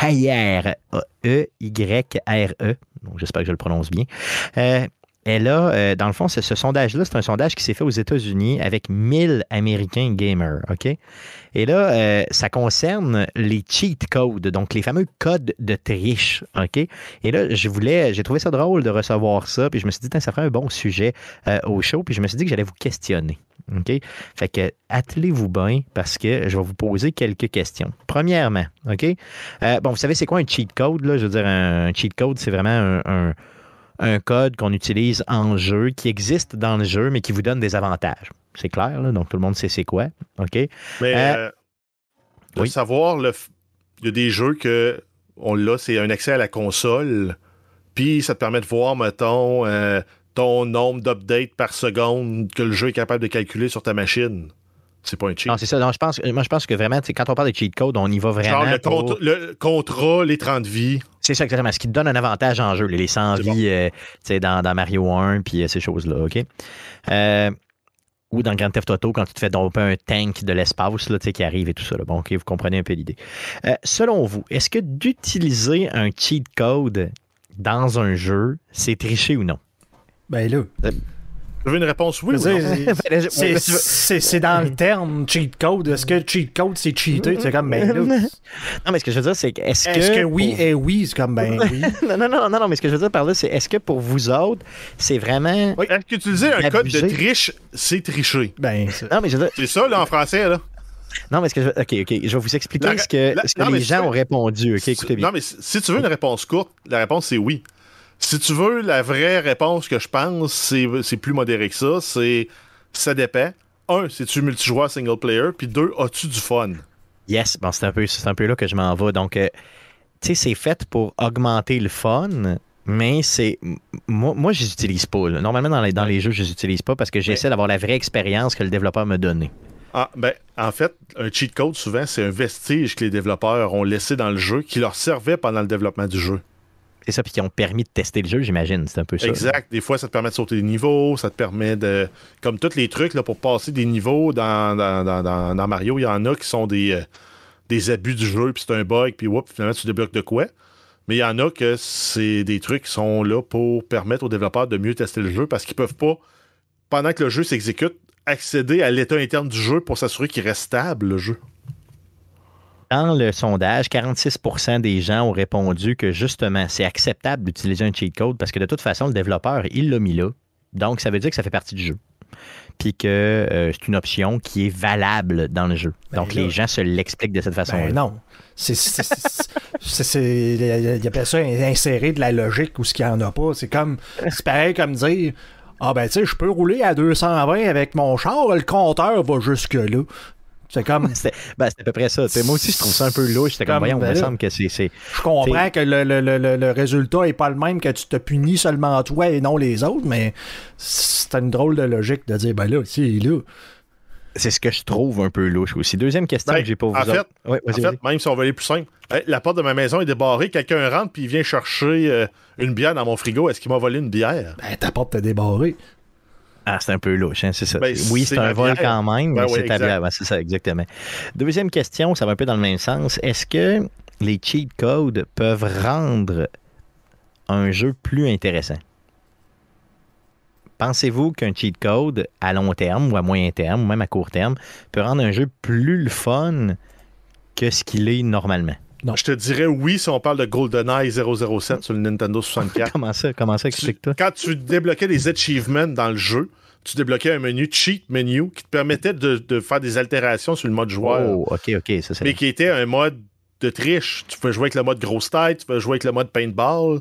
Speaker 1: Hayer, E-Y-R-E. J'espère que je le prononce bien. Euh, et là, euh, dans le fond, ce sondage-là, c'est un sondage qui s'est fait aux États-Unis avec 1000 Américains gamers, OK? Et là, euh, ça concerne les cheat codes, donc les fameux codes de triche, OK? Et là, je voulais, j'ai trouvé ça drôle de recevoir ça, puis je me suis dit, ça ferait un bon sujet au show, puis je me suis dit que j'allais vous questionner. OK? Fait que attelez-vous bien parce que je vais vous poser quelques questions. Premièrement, OK? Euh, bon, vous savez, c'est quoi un cheat code? Là? Je veux dire, un cheat code, c'est vraiment un, code qu'on utilise en jeu, qui existe dans le jeu, mais qui vous donne des avantages. C'est clair, là? donc tout le monde sait c'est quoi. OK?
Speaker 3: Mais euh, euh savoir, il y a des jeux que on l'a, c'est un accès à la console puis ça te permet de voir, mettons, euh, ton nombre d'updates par seconde que le jeu est capable de calculer sur ta machine. C'est pas un cheat.
Speaker 1: Non, c'est ça. Non, je pense, moi, je pense que vraiment, quand on parle de cheat code, on y va vraiment.
Speaker 3: Genre le, pour... le contrat, les 30 vies.
Speaker 1: C'est ça, exactement. Ce qui te donne un avantage en jeu, les 100 vies euh, dans, dans, Mario 1, puis euh, ces choses-là, OK? Euh, ou dans Grand Theft Auto, quand tu te fais domper un tank de l'espace là, qui arrive et tout ça. Là. Bon, OK, vous comprenez un peu l'idée. Euh, selon vous, est-ce que d'utiliser un cheat code dans un jeu, c'est tricher ou non?
Speaker 4: Ben là.
Speaker 3: Tu veux une réponse oui ou
Speaker 4: C'est dans le terme cheat code. Est-ce que cheat code, c'est cheater? C'est comme, ben là. <laughs>
Speaker 1: Non, mais ce que je veux dire, c'est que. Est-ce
Speaker 4: que, que oui et oui? C'est comme, ben <laughs> oui.
Speaker 1: non, non, non, non, mais ce que je veux dire par là, c'est est-ce que pour vous autres, c'est vraiment.
Speaker 3: Oui, est-ce qu'utiliser un code de triche, c'est tricher?
Speaker 4: Ben,
Speaker 1: non, mais je veux dire...
Speaker 3: C'est ça, là, en français, là.
Speaker 1: Non, mais ce que je... OK, OK. Je vais vous expliquer ce que, ce que les gens ont répondu. OK, écoutez bien.
Speaker 3: Non, mais si tu veux une réponse courte, la réponse, c'est oui. Si tu veux, la vraie réponse que je pense, c'est plus modéré que ça. C'est ça dépend. Un, c'est-tu multijoueur single player? Puis deux, as-tu du fun?
Speaker 1: Yes, bon, c'est un, peu, un peu là que je m'en vais. Donc, euh, tu sais, c'est fait pour augmenter le fun, mais c'est. Moi, moi je les utilise pas. Normalement, dans les, dans les jeux, je les utilise pas parce que j'essaie d'avoir la vraie expérience que le développeur me donnait.
Speaker 3: Ah, ben, en fait, un cheat code, souvent, c'est un vestige que les développeurs ont laissé dans le jeu qui leur servait pendant le développement du jeu.
Speaker 1: C'est ça, puis qui ont permis de tester le jeu, j'imagine. C'est un peu ça.
Speaker 3: Exact. Des fois, ça te permet de sauter des niveaux, ça te permet de. Comme tous les trucs là, pour passer des niveaux dans, dans, Mario, il y en a qui sont des, euh, des abus du jeu, puis c'est un bug, puis finalement, tu débloques de quoi. Mais il y en a que c'est des trucs qui sont là pour permettre aux développeurs de mieux tester le jeu parce qu'ils peuvent pas, pendant que le jeu s'exécute, accéder à l'état interne du jeu pour s'assurer qu'il reste stable, le jeu.
Speaker 1: Dans le sondage, 46% des gens ont répondu que justement, c'est acceptable d'utiliser un cheat code parce que de toute façon, le développeur, il l'a mis là. Donc, ça veut dire que ça fait partie du jeu. Puis que euh, c'est une option qui est valable dans le jeu. Ben Donc, les gens se l'expliquent de cette façon-là.
Speaker 4: Ben non. C'est, il appelle ça insérer de la logique ou ce qu'il n'y en a pas. C'est comme, c'est pareil comme dire, ah ben tu sais, je peux rouler à 220 avec mon char, le compteur va jusque-là. C'est comme. <laughs>
Speaker 1: Ben, c'est à peu près ça. moi aussi, je trouve ça un peu louche. C'était comme, voyons, il me semble que c'est.
Speaker 4: Je comprends que le, le, le, le résultat n'est pas le même, que tu te punis seulement toi et non les autres, mais c'est une drôle de logique de dire, ben là, si, là.
Speaker 1: C'est ce que je trouve un peu louche aussi. Deuxième question ben, que j'ai pas vous
Speaker 3: en fait, en fait même si on va aller plus simple, la porte de ma maison est débarrée, quelqu'un rentre puis il vient chercher euh, une bière dans mon frigo. Est-ce qu'il m'a volé une bière?
Speaker 4: Ben, ta porte est débarrée.
Speaker 1: Ah, c'est un peu louche, hein, c'est ça. Ben, oui, c'est un vol quand même, mais c'est ta bière. c'est ça, exactement. Deuxième question, ça va un peu dans le même sens. Est-ce que les cheat codes peuvent rendre un jeu plus intéressant? Pensez-vous qu'un cheat code à long terme ou à moyen terme ou même à court terme peut rendre un jeu plus le fun que ce qu'il est normalement?
Speaker 3: Non. Je te dirais oui si on parle de GoldenEye 007 sur le Nintendo 64. <laughs>
Speaker 1: comment ça? Comment ça explique-toi?
Speaker 3: Quand tu débloquais les achievements dans le jeu, tu débloquais un menu cheat menu qui te permettait de, faire des altérations sur le mode joueur.
Speaker 1: Oh, ok, ok. Ça,
Speaker 3: mais qui était un mode de triche. Tu peux jouer avec le mode grosse tête, tu peux jouer avec le mode paintball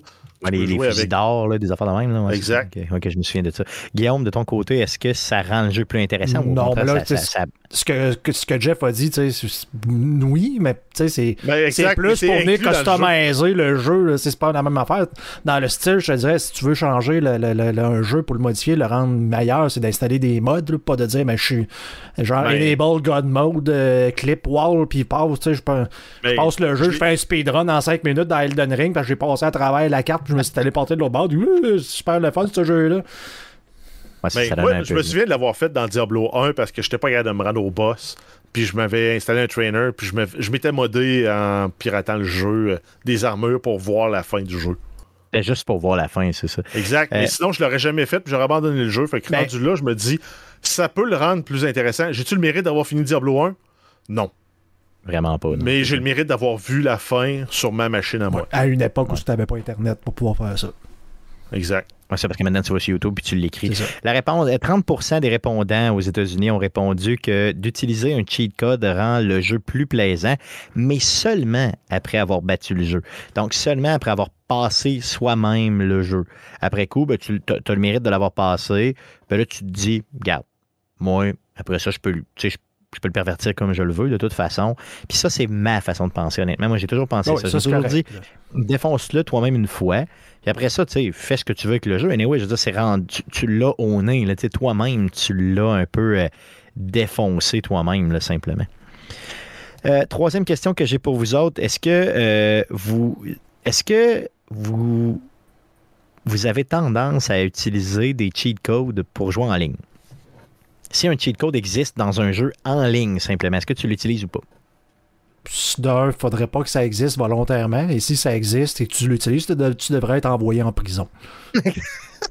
Speaker 1: les, les fusils d'or, des affaires de même.
Speaker 3: exact.
Speaker 1: ok, je me souviens de ça. Guillaume, de ton côté, est-ce que ça rend le jeu plus intéressant
Speaker 4: non, mais là, Ce, que, ce que Jeff a dit, oui, mais c'est ben, plus pour venir customiser le jeu. c'est pas la même affaire. Dans le style, je te dirais, si tu veux changer le, le, un jeu pour le modifier, le rendre meilleur, c'est d'installer des modes, pas de dire, mais je suis genre ben, Enable God Mode, euh, Clip Wall, puis passe, je, ben, passe le jeu, je fais un speedrun en 5 minutes dans Elden Ring, parce que j'ai passé à travers la carte je me suis téléporté de l'autre bord. C'est super le fun, ce jeu-là.
Speaker 3: je me souviens de l'avoir fait dans Diablo 1 parce que j'étais pas capable de me rendre au boss. Puis je m'avais installé un trainer, puis je m'étais modé en piratant le jeu, euh, des armures pour voir la fin du jeu.
Speaker 1: C'était juste pour voir la fin, c'est ça.
Speaker 3: Exact. Mais euh, sinon, je l'aurais jamais fait, puis j'aurais abandonné le jeu. Fait que ben rendu là, je me dis, ça peut le rendre plus intéressant. J'ai-tu le mérite d'avoir fini Diablo 1? Non.
Speaker 1: Vraiment pas.
Speaker 3: Mais j'ai le mérite d'avoir vu la fin sur ma machine à moi.
Speaker 4: à une époque où tu n'avais pas Internet pour pouvoir faire ça.
Speaker 3: Exact.
Speaker 1: c'est parce que maintenant tu vas sur YouTube puis tu l'écris. La réponse, 30% euh, des répondants aux États-Unis ont répondu que d'utiliser un cheat code rend le jeu plus plaisant, mais seulement après avoir battu le jeu. Donc seulement après avoir passé soi-même le jeu. Après coup, ben, tu as le mérite de l'avoir passé. Ben là, tu te dis, regarde, moi, après ça, je peux, je peux le pervertir comme je le veux, de toute façon. Puis ça, c'est ma façon de penser, honnêtement. Moi, j'ai toujours pensé ça.
Speaker 4: ça,
Speaker 1: J'ai toujours dit, défonce-le toi-même une fois. Puis après ça, tu sais, fais ce que tu veux avec le jeu. Anyway, je veux dire, c'est rendu, tu, tu l'as au nez, là, toi-même, tu l'as un peu euh, défoncé toi-même, là, simplement. Euh, troisième question que j'ai pour vous autres, est-ce que euh, vous est-ce que vous vous avez tendance à utiliser des cheat codes pour jouer en ligne? Si un cheat code existe dans un jeu en ligne, simplement, est-ce que tu l'utilises ou pas?
Speaker 4: D'un, faudrait pas que ça existe volontairement. Et si ça existe et que tu l'utilises, tu, de- tu devrais être envoyé en prison. <laughs>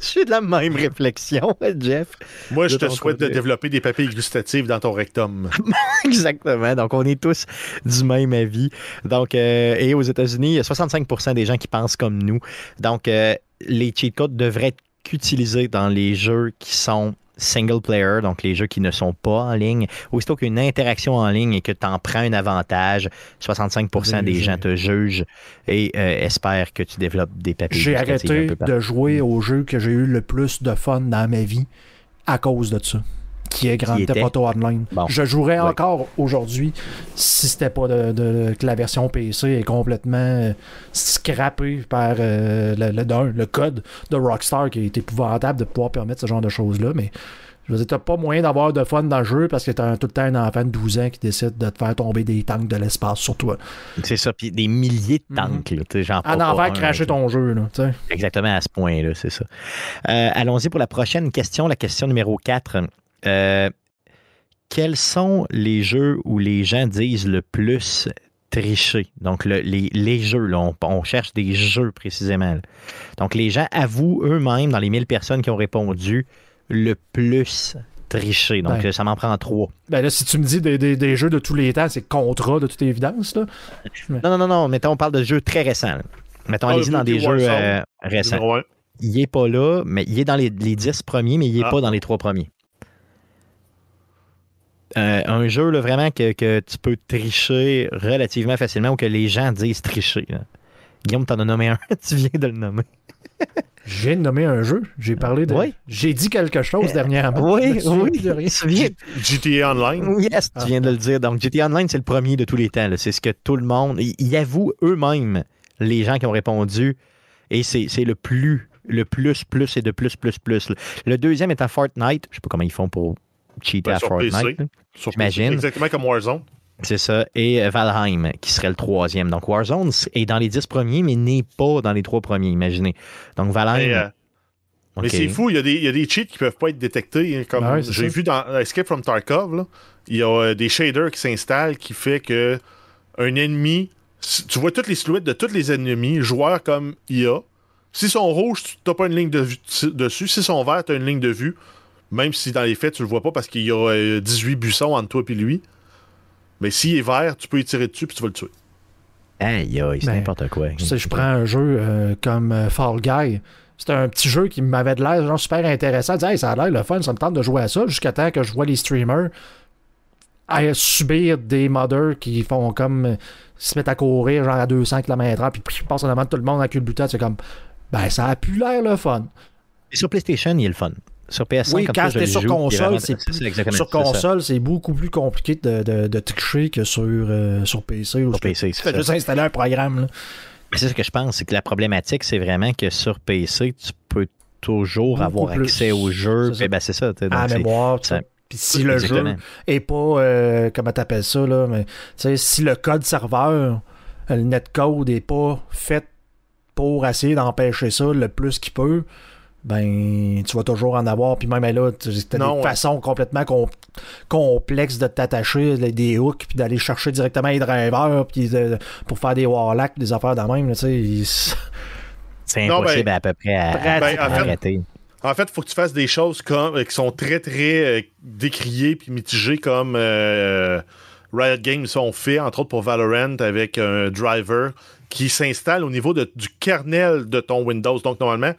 Speaker 1: J'ai de la même réflexion, <laughs> Jeff.
Speaker 3: Moi, je te souhaite
Speaker 1: côté.
Speaker 3: de développer des papilles gustatives dans ton rectum. <laughs>
Speaker 1: Exactement. Donc, on est tous du même avis. Donc, euh, et aux États-Unis, il y a 65% des gens qui pensent comme nous. Donc, euh, les cheat codes devraient être utilisés dans les jeux qui sont single player, donc les jeux qui ne sont pas en ligne. Aussitôt qu'une interaction en ligne et que tu en prends un avantage, 65% des gens te jugent et euh, espèrent que tu développes des papiers.
Speaker 4: J'ai arrêté de jouer au jeu que j'ai eu le plus de fun dans ma vie à cause de ça. Qui est Grand Theft? Auto Online.
Speaker 1: Bon.
Speaker 4: Je jouerais encore aujourd'hui si c'était pas de, de- que la version PC est complètement euh, scrappée par euh, le, le- d'un, le code de Rockstar qui est épouvantable de pouvoir permettre ce genre de choses-là. Mais je veux dire, t'as pas moyen d'avoir de fun dans le jeu parce que t'as tout le temps un enfant de 12 ans qui décide de te faire tomber des tanks de l'espace sur toi.
Speaker 1: C'est ça, puis des milliers de tanks. là, tu sais, genre
Speaker 4: En envers cracher
Speaker 1: là.
Speaker 4: ton jeu, là.
Speaker 1: Exactement à ce point-là, c'est ça. Euh, Allons-y pour la prochaine question, la question numéro 4. Euh, quels sont les jeux où les gens disent le plus tricher? Donc, le- les, les jeux, là, on, on cherche des jeux précisément. là. Donc, les gens avouent eux-mêmes, dans les 1000 personnes qui ont répondu, le plus tricher. Donc,
Speaker 4: Ben.
Speaker 1: euh, ça m'en prend trois.
Speaker 4: Ben là, si tu me dis des, des- des jeux de tous les temps, c'est Contra de toute évidence, là.
Speaker 1: Non, non, non, non. Mettons, on parle de jeux très récents. là. Mettons,
Speaker 3: Ah,
Speaker 1: allez-y dans des jeux euh, récents. Il est pas là, mais il est dans les, les 10 premiers, mais il est
Speaker 3: Ah.
Speaker 1: pas dans les trois premiers. Euh, un jeu là, vraiment que, que tu peux tricher relativement facilement ou que les gens disent tricher. là. Guillaume, t'en as nommé un, <laughs> tu viens de le nommer.
Speaker 4: Je viens de nommer un jeu. J'ai parlé de.
Speaker 1: Oui.
Speaker 4: J'ai dit quelque chose dernièrement. Je me
Speaker 1: Oui, oui,
Speaker 4: de rien.
Speaker 1: viens.
Speaker 3: GTA Online.
Speaker 1: Yes, tu viens de le dire. Donc, GTA Online, c'est le premier de tous les temps. C'est ce que tout le monde. Ils, avouent eux-mêmes, les gens qui ont répondu, et c'est c'est le plus, le plus, plus et de plus, plus, plus. Le deuxième est à Fortnite. Je sais pas comment ils font pour cheater
Speaker 3: Ben,
Speaker 1: à
Speaker 3: sur
Speaker 1: Fortnite. J'imagine.
Speaker 3: Exactement comme Warzone.
Speaker 1: C'est ça. Et Valheim, qui serait le troisième. Donc, Warzone est dans les dix premiers, mais n'est pas dans les trois premiers, imaginez. Donc, Valheim.
Speaker 3: Mais, euh. Mais c'est fou, il y, a des, il y a des cheats qui peuvent pas être détectés. hein, Comme
Speaker 4: Ouais, c'est
Speaker 3: j'ai
Speaker 4: ça.
Speaker 3: vu dans Escape from Tarkov, là, il y a euh, des shaders qui s'installent qui fait que un ennemi, tu vois toutes les silhouettes de tous les ennemis, joueurs comme IA. S'ils sont rouges, tu n'as pas une ligne de vue dessus. S'ils sont verts, tu as une ligne de vue. Même si dans les faits, tu le vois pas parce qu'il y a euh, 18 buissons entre toi et lui. Mais s'il est vert, tu peux y tirer dessus puis tu vas le tuer.
Speaker 1: Aïe, aïe, c'est
Speaker 4: Ben,
Speaker 1: n'importe quoi.
Speaker 4: Tu sais, je prends un jeu euh, comme euh, Fall Guy. C'était un petit jeu qui m'avait de l'air genre super intéressant. Je disais, Hey, ça a l'air le fun, ça me tente de jouer à ça, jusqu'à temps que je vois les streamers à subir des modders qui font comme euh, se mettent à courir genre à 200 km/h puis puis ils passent en avant de tout le monde à cul de butin. C'est comme ben ça a pu l'air le fun.
Speaker 1: Et Sur PlayStation, il est le fun. Sur PS5,
Speaker 4: Oui, quand c'était sur console, c'est sur console, c'est beaucoup plus compliqué de, de, de tricher que sur, euh, sur PC.
Speaker 1: Sur
Speaker 4: tu
Speaker 1: PC,
Speaker 4: fais
Speaker 1: c'est ça.
Speaker 4: juste installer un programme. là.
Speaker 1: Mais C'est ce que je pense, c'est que la problématique, c'est vraiment que sur PC, tu peux toujours
Speaker 4: Beaucoup
Speaker 1: avoir
Speaker 4: plus.
Speaker 1: accès au jeu.
Speaker 4: C'est
Speaker 1: ben, c'est ça. tu donc
Speaker 4: à mémoire.
Speaker 1: ça-.
Speaker 4: Puis si le jeu est pas, euh, comment t'appelles ça, là, mais tu si le code serveur, le netcode est pas fait pour essayer d'empêcher ça le plus qu'il peut, ben tu vas toujours en avoir. Puis même là, tu as
Speaker 3: Non,
Speaker 4: des
Speaker 3: ouais.
Speaker 4: façons complètement com- complexes de t'attacher, des hooks, puis d'aller chercher directement les drivers, puis de- pour faire des warlocks, des affaires de même. là, <laughs>
Speaker 1: C'est
Speaker 3: Non,
Speaker 1: impossible
Speaker 3: ben-
Speaker 1: à peu près à,
Speaker 4: Ben,
Speaker 1: à
Speaker 3: en fait-
Speaker 1: arrêter.
Speaker 3: En fait, il faut que tu fasses des choses comme, euh, qui sont très, très euh, décriées puis mitigées comme euh, Riot Games ont fait, entre autres pour Valorant, avec un driver qui s'installe au niveau de- du kernel de ton Windows. Donc, normalement,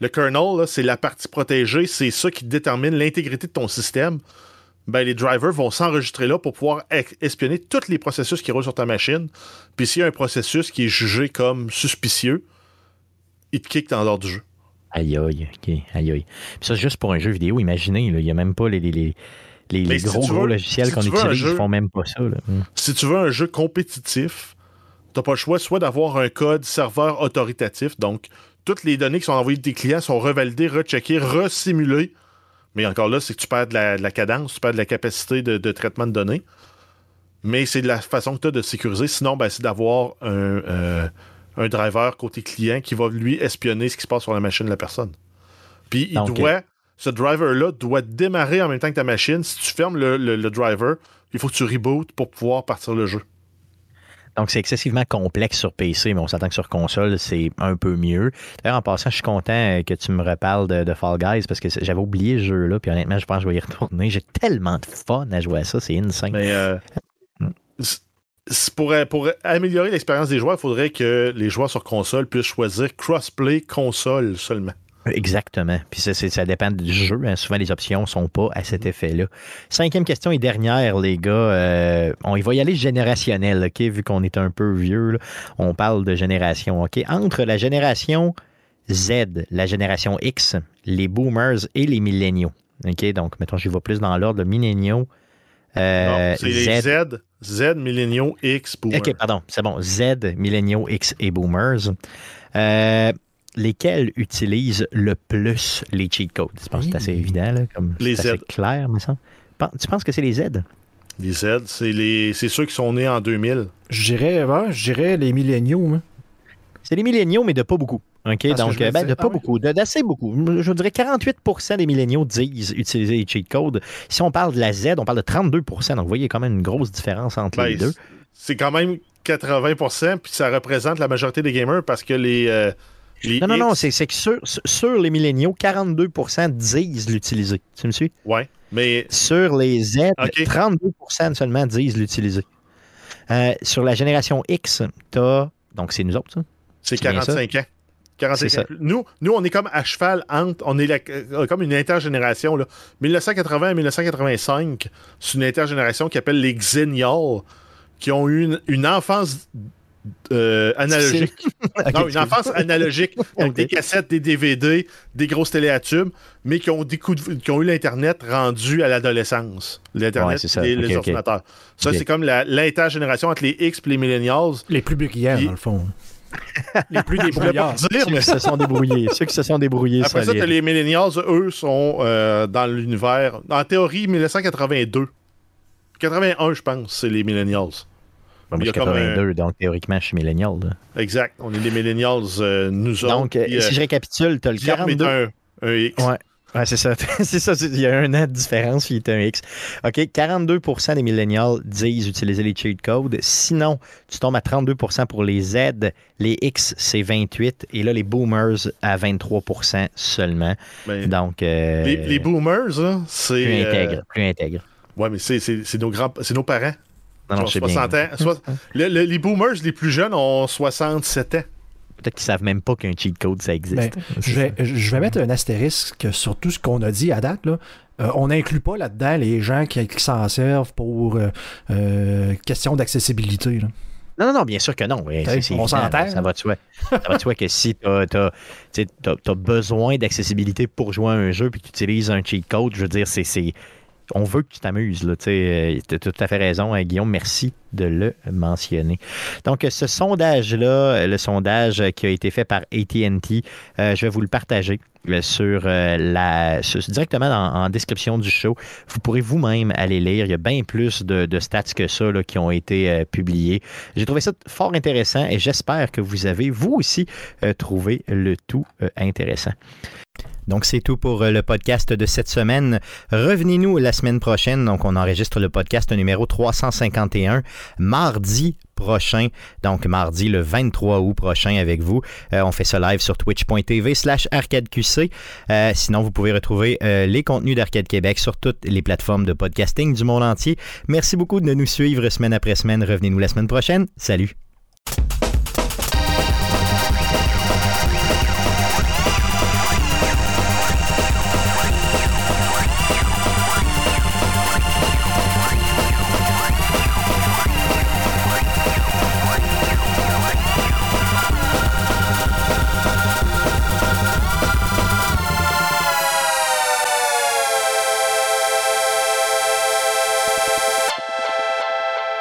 Speaker 3: le kernel, là, c'est la partie protégée, c'est ça qui détermine l'intégrité de ton système. Ben, les drivers vont s'enregistrer là pour pouvoir espionner tous les processus qui roulent sur ta machine. Puis s'il y a un processus qui est jugé comme suspicieux, il te kick en dehors du jeu.
Speaker 1: Aïe, aïe, ok, aïe, aïe. Puis ça, c'est juste pour un jeu vidéo, imaginez, là, il n'y a même pas les, les, les- Les, gros, gros logiciels qu'on utilise ne font même pas ça. Mm.
Speaker 3: Si tu veux un jeu compétitif, tu n'as pas le choix soit d'avoir un code serveur autoritatif, donc toutes les données qui sont envoyées de tes clients sont revalidées, recheckées, resimulées. Mais encore là, c'est que tu perds de la, cadence, tu perds de la capacité de, traitement de données. Mais c'est de la façon que tu as de sécuriser. Sinon, ben, c'est d'avoir un, euh, un driver côté client qui va lui espionner ce qui se passe sur la machine de la personne. Puis il doit, ce driver-là doit démarrer en même temps que ta machine. Si tu fermes le, driver, il faut que tu rebootes pour pouvoir partir le jeu.
Speaker 1: Donc, c'est excessivement complexe sur PC, mais on s'attend que sur console, c'est un peu mieux. D'ailleurs, en passant, je suis content que tu me reparles de, Fall Guys parce que j'avais oublié ce jeu-là, puis honnêtement, je pense que je vais y retourner. J'ai tellement de fun à jouer à ça, c'est insane.
Speaker 3: Mais euh, pour, pour améliorer l'expérience des joueurs, il faudrait que les joueurs sur console puissent choisir crossplay console seulement.
Speaker 1: Exactement. Puis ça, ça dépend du jeu. Hein. Souvent, les options ne sont pas à cet effet-là. Cinquième question et dernière, les gars. Euh, on va y aller générationnel, OK? Vu qu'on est un peu vieux, on parle de génération, OK? Entre la génération Z, la génération X, les boomers et les milléniaux. OK? Donc, mettons, je vais plus dans l'ordre, milléniaux.
Speaker 3: Euh, c'est les Z, Z, milléniaux, X, boomers.
Speaker 1: OK, pardon, c'est bon. Z, milléniaux, X et boomers. Euh, lesquels utilisent le plus les cheat codes? Je pense que c'est assez évident, là, comme
Speaker 3: les
Speaker 1: Z. clair, mais ça. Tu penses que c'est les Z?
Speaker 3: Les Z, c'est les c'est ceux qui sont nés en 2000.
Speaker 4: Je dirais, ouais, les milléniaux. Hein.
Speaker 1: C'est les milléniaux, mais de pas beaucoup. OK? Donc, ben, de pas ah beaucoup, d'assez beaucoup. Je dirais 48% des milléniaux disent utiliser les cheat codes. Si on parle de la Z, on parle de 32% Donc, vous voyez, quand même une grosse différence entre ben, les deux.
Speaker 3: C'est quand même 80% puis ça représente la majorité des gamers parce que les, euh,
Speaker 1: non, non, non, c'est que sur, sur, les milléniaux, 42% disent l'utiliser. Tu me suis?
Speaker 3: Oui, mais...
Speaker 1: Sur les Z, 32% seulement disent l'utiliser. Euh, sur la génération X, t'as... Donc, c'est nous autres, ça?
Speaker 3: C'est 45 ans. 45 Nous, nous, on est comme à cheval entre... On est euh, comme une intergénération. Là. 1980 1985, c'est une intergénération qui appelle les Xennials, qui ont eu une, une enfance euh, analogique. <laughs> non, une enfance analogique. <laughs> avec des cassettes, des DVD, des grosses télé à tubes, mais qui ont, qui ont eu l'Internet rendu à l'adolescence. L'Internet et les ordinateurs. Ça, c'est comme l'intergénération entre les X et les millennials.
Speaker 4: Les plus bruyants, dans le fond. <laughs>
Speaker 1: les plus débrouillards. Dire, mais... Ceux qui se sont débrouillés. Ceux qui se sont débrouillés.
Speaker 3: Après ça, les millennials, eux, sont euh, dans l'univers. En théorie, 1982. 81, je pense, c'est les millennials.
Speaker 1: Moi, je 82, donc théoriquement, je suis millénial.
Speaker 3: Exact. On est des millennials, euh, nous autres.
Speaker 1: Donc, euh, si je récapitule, tu as le 42.
Speaker 3: Un, un X.
Speaker 1: Ouais. Ouais, c'est ça. <laughs> c'est ça. Il y a un an de différence, puis il est un X. OK, 42% des millennials disent utiliser les cheat codes. Sinon, tu tombes à 32% pour les Z. Les X, c'est 28. Et là, les boomers à 23% seulement. Ben, Donc. Euh,
Speaker 3: les, boomers, c'est.
Speaker 1: Plus intègre. Plus intègre.
Speaker 3: Ouais, mais c'est nos, grands, nos parents. Non, les boomers les plus jeunes ont 67 ans.
Speaker 1: Peut-être qu'ils savent même pas qu'un cheat code, ça existe. Ben,
Speaker 4: je, vais, je, vais, mettre un astérisque sur tout ce qu'on a dit à date. Là. Euh, on n'inclut pas là-dedans les gens qui, s'en servent pour euh, euh, question d'accessibilité.
Speaker 1: Non, non, non, bien sûr que non.
Speaker 4: on s'entend.
Speaker 1: Ça va de soi. ça va de soi que si tu as, as, besoin d'accessibilité pour jouer à un jeu puis que tu utilises un cheat code, je veux dire, c'est on veut que tu t'amuses. Tu as tout à fait raison, hein, Guillaume. Merci de le mentionner. Donc, ce sondage-là, le sondage qui a été fait par ATT, euh, je vais vous le partager euh, sur euh, la directement en, description du show. Vous pourrez vous-même aller lire. Il y a bien plus de, stats que ça qui ont été publiés. J'ai trouvé ça fort intéressant et j'espère que vous avez, vous aussi, trouvé le tout intéressant. Donc, c'est tout pour euh, le podcast de cette semaine. Revenez-nous la semaine prochaine. Donc, on enregistre le podcast numéro 351 mardi prochain. Donc, mardi le 23 août prochain avec vous. Euh, on fait ça live sur twitch.tv slash arcadeqc. Euh, sinon, vous pouvez retrouver les contenus d'Arcade Québec sur toutes les plateformes de podcasting du monde entier. Merci beaucoup de nous suivre semaine après semaine. Revenez-nous la semaine prochaine. Salut!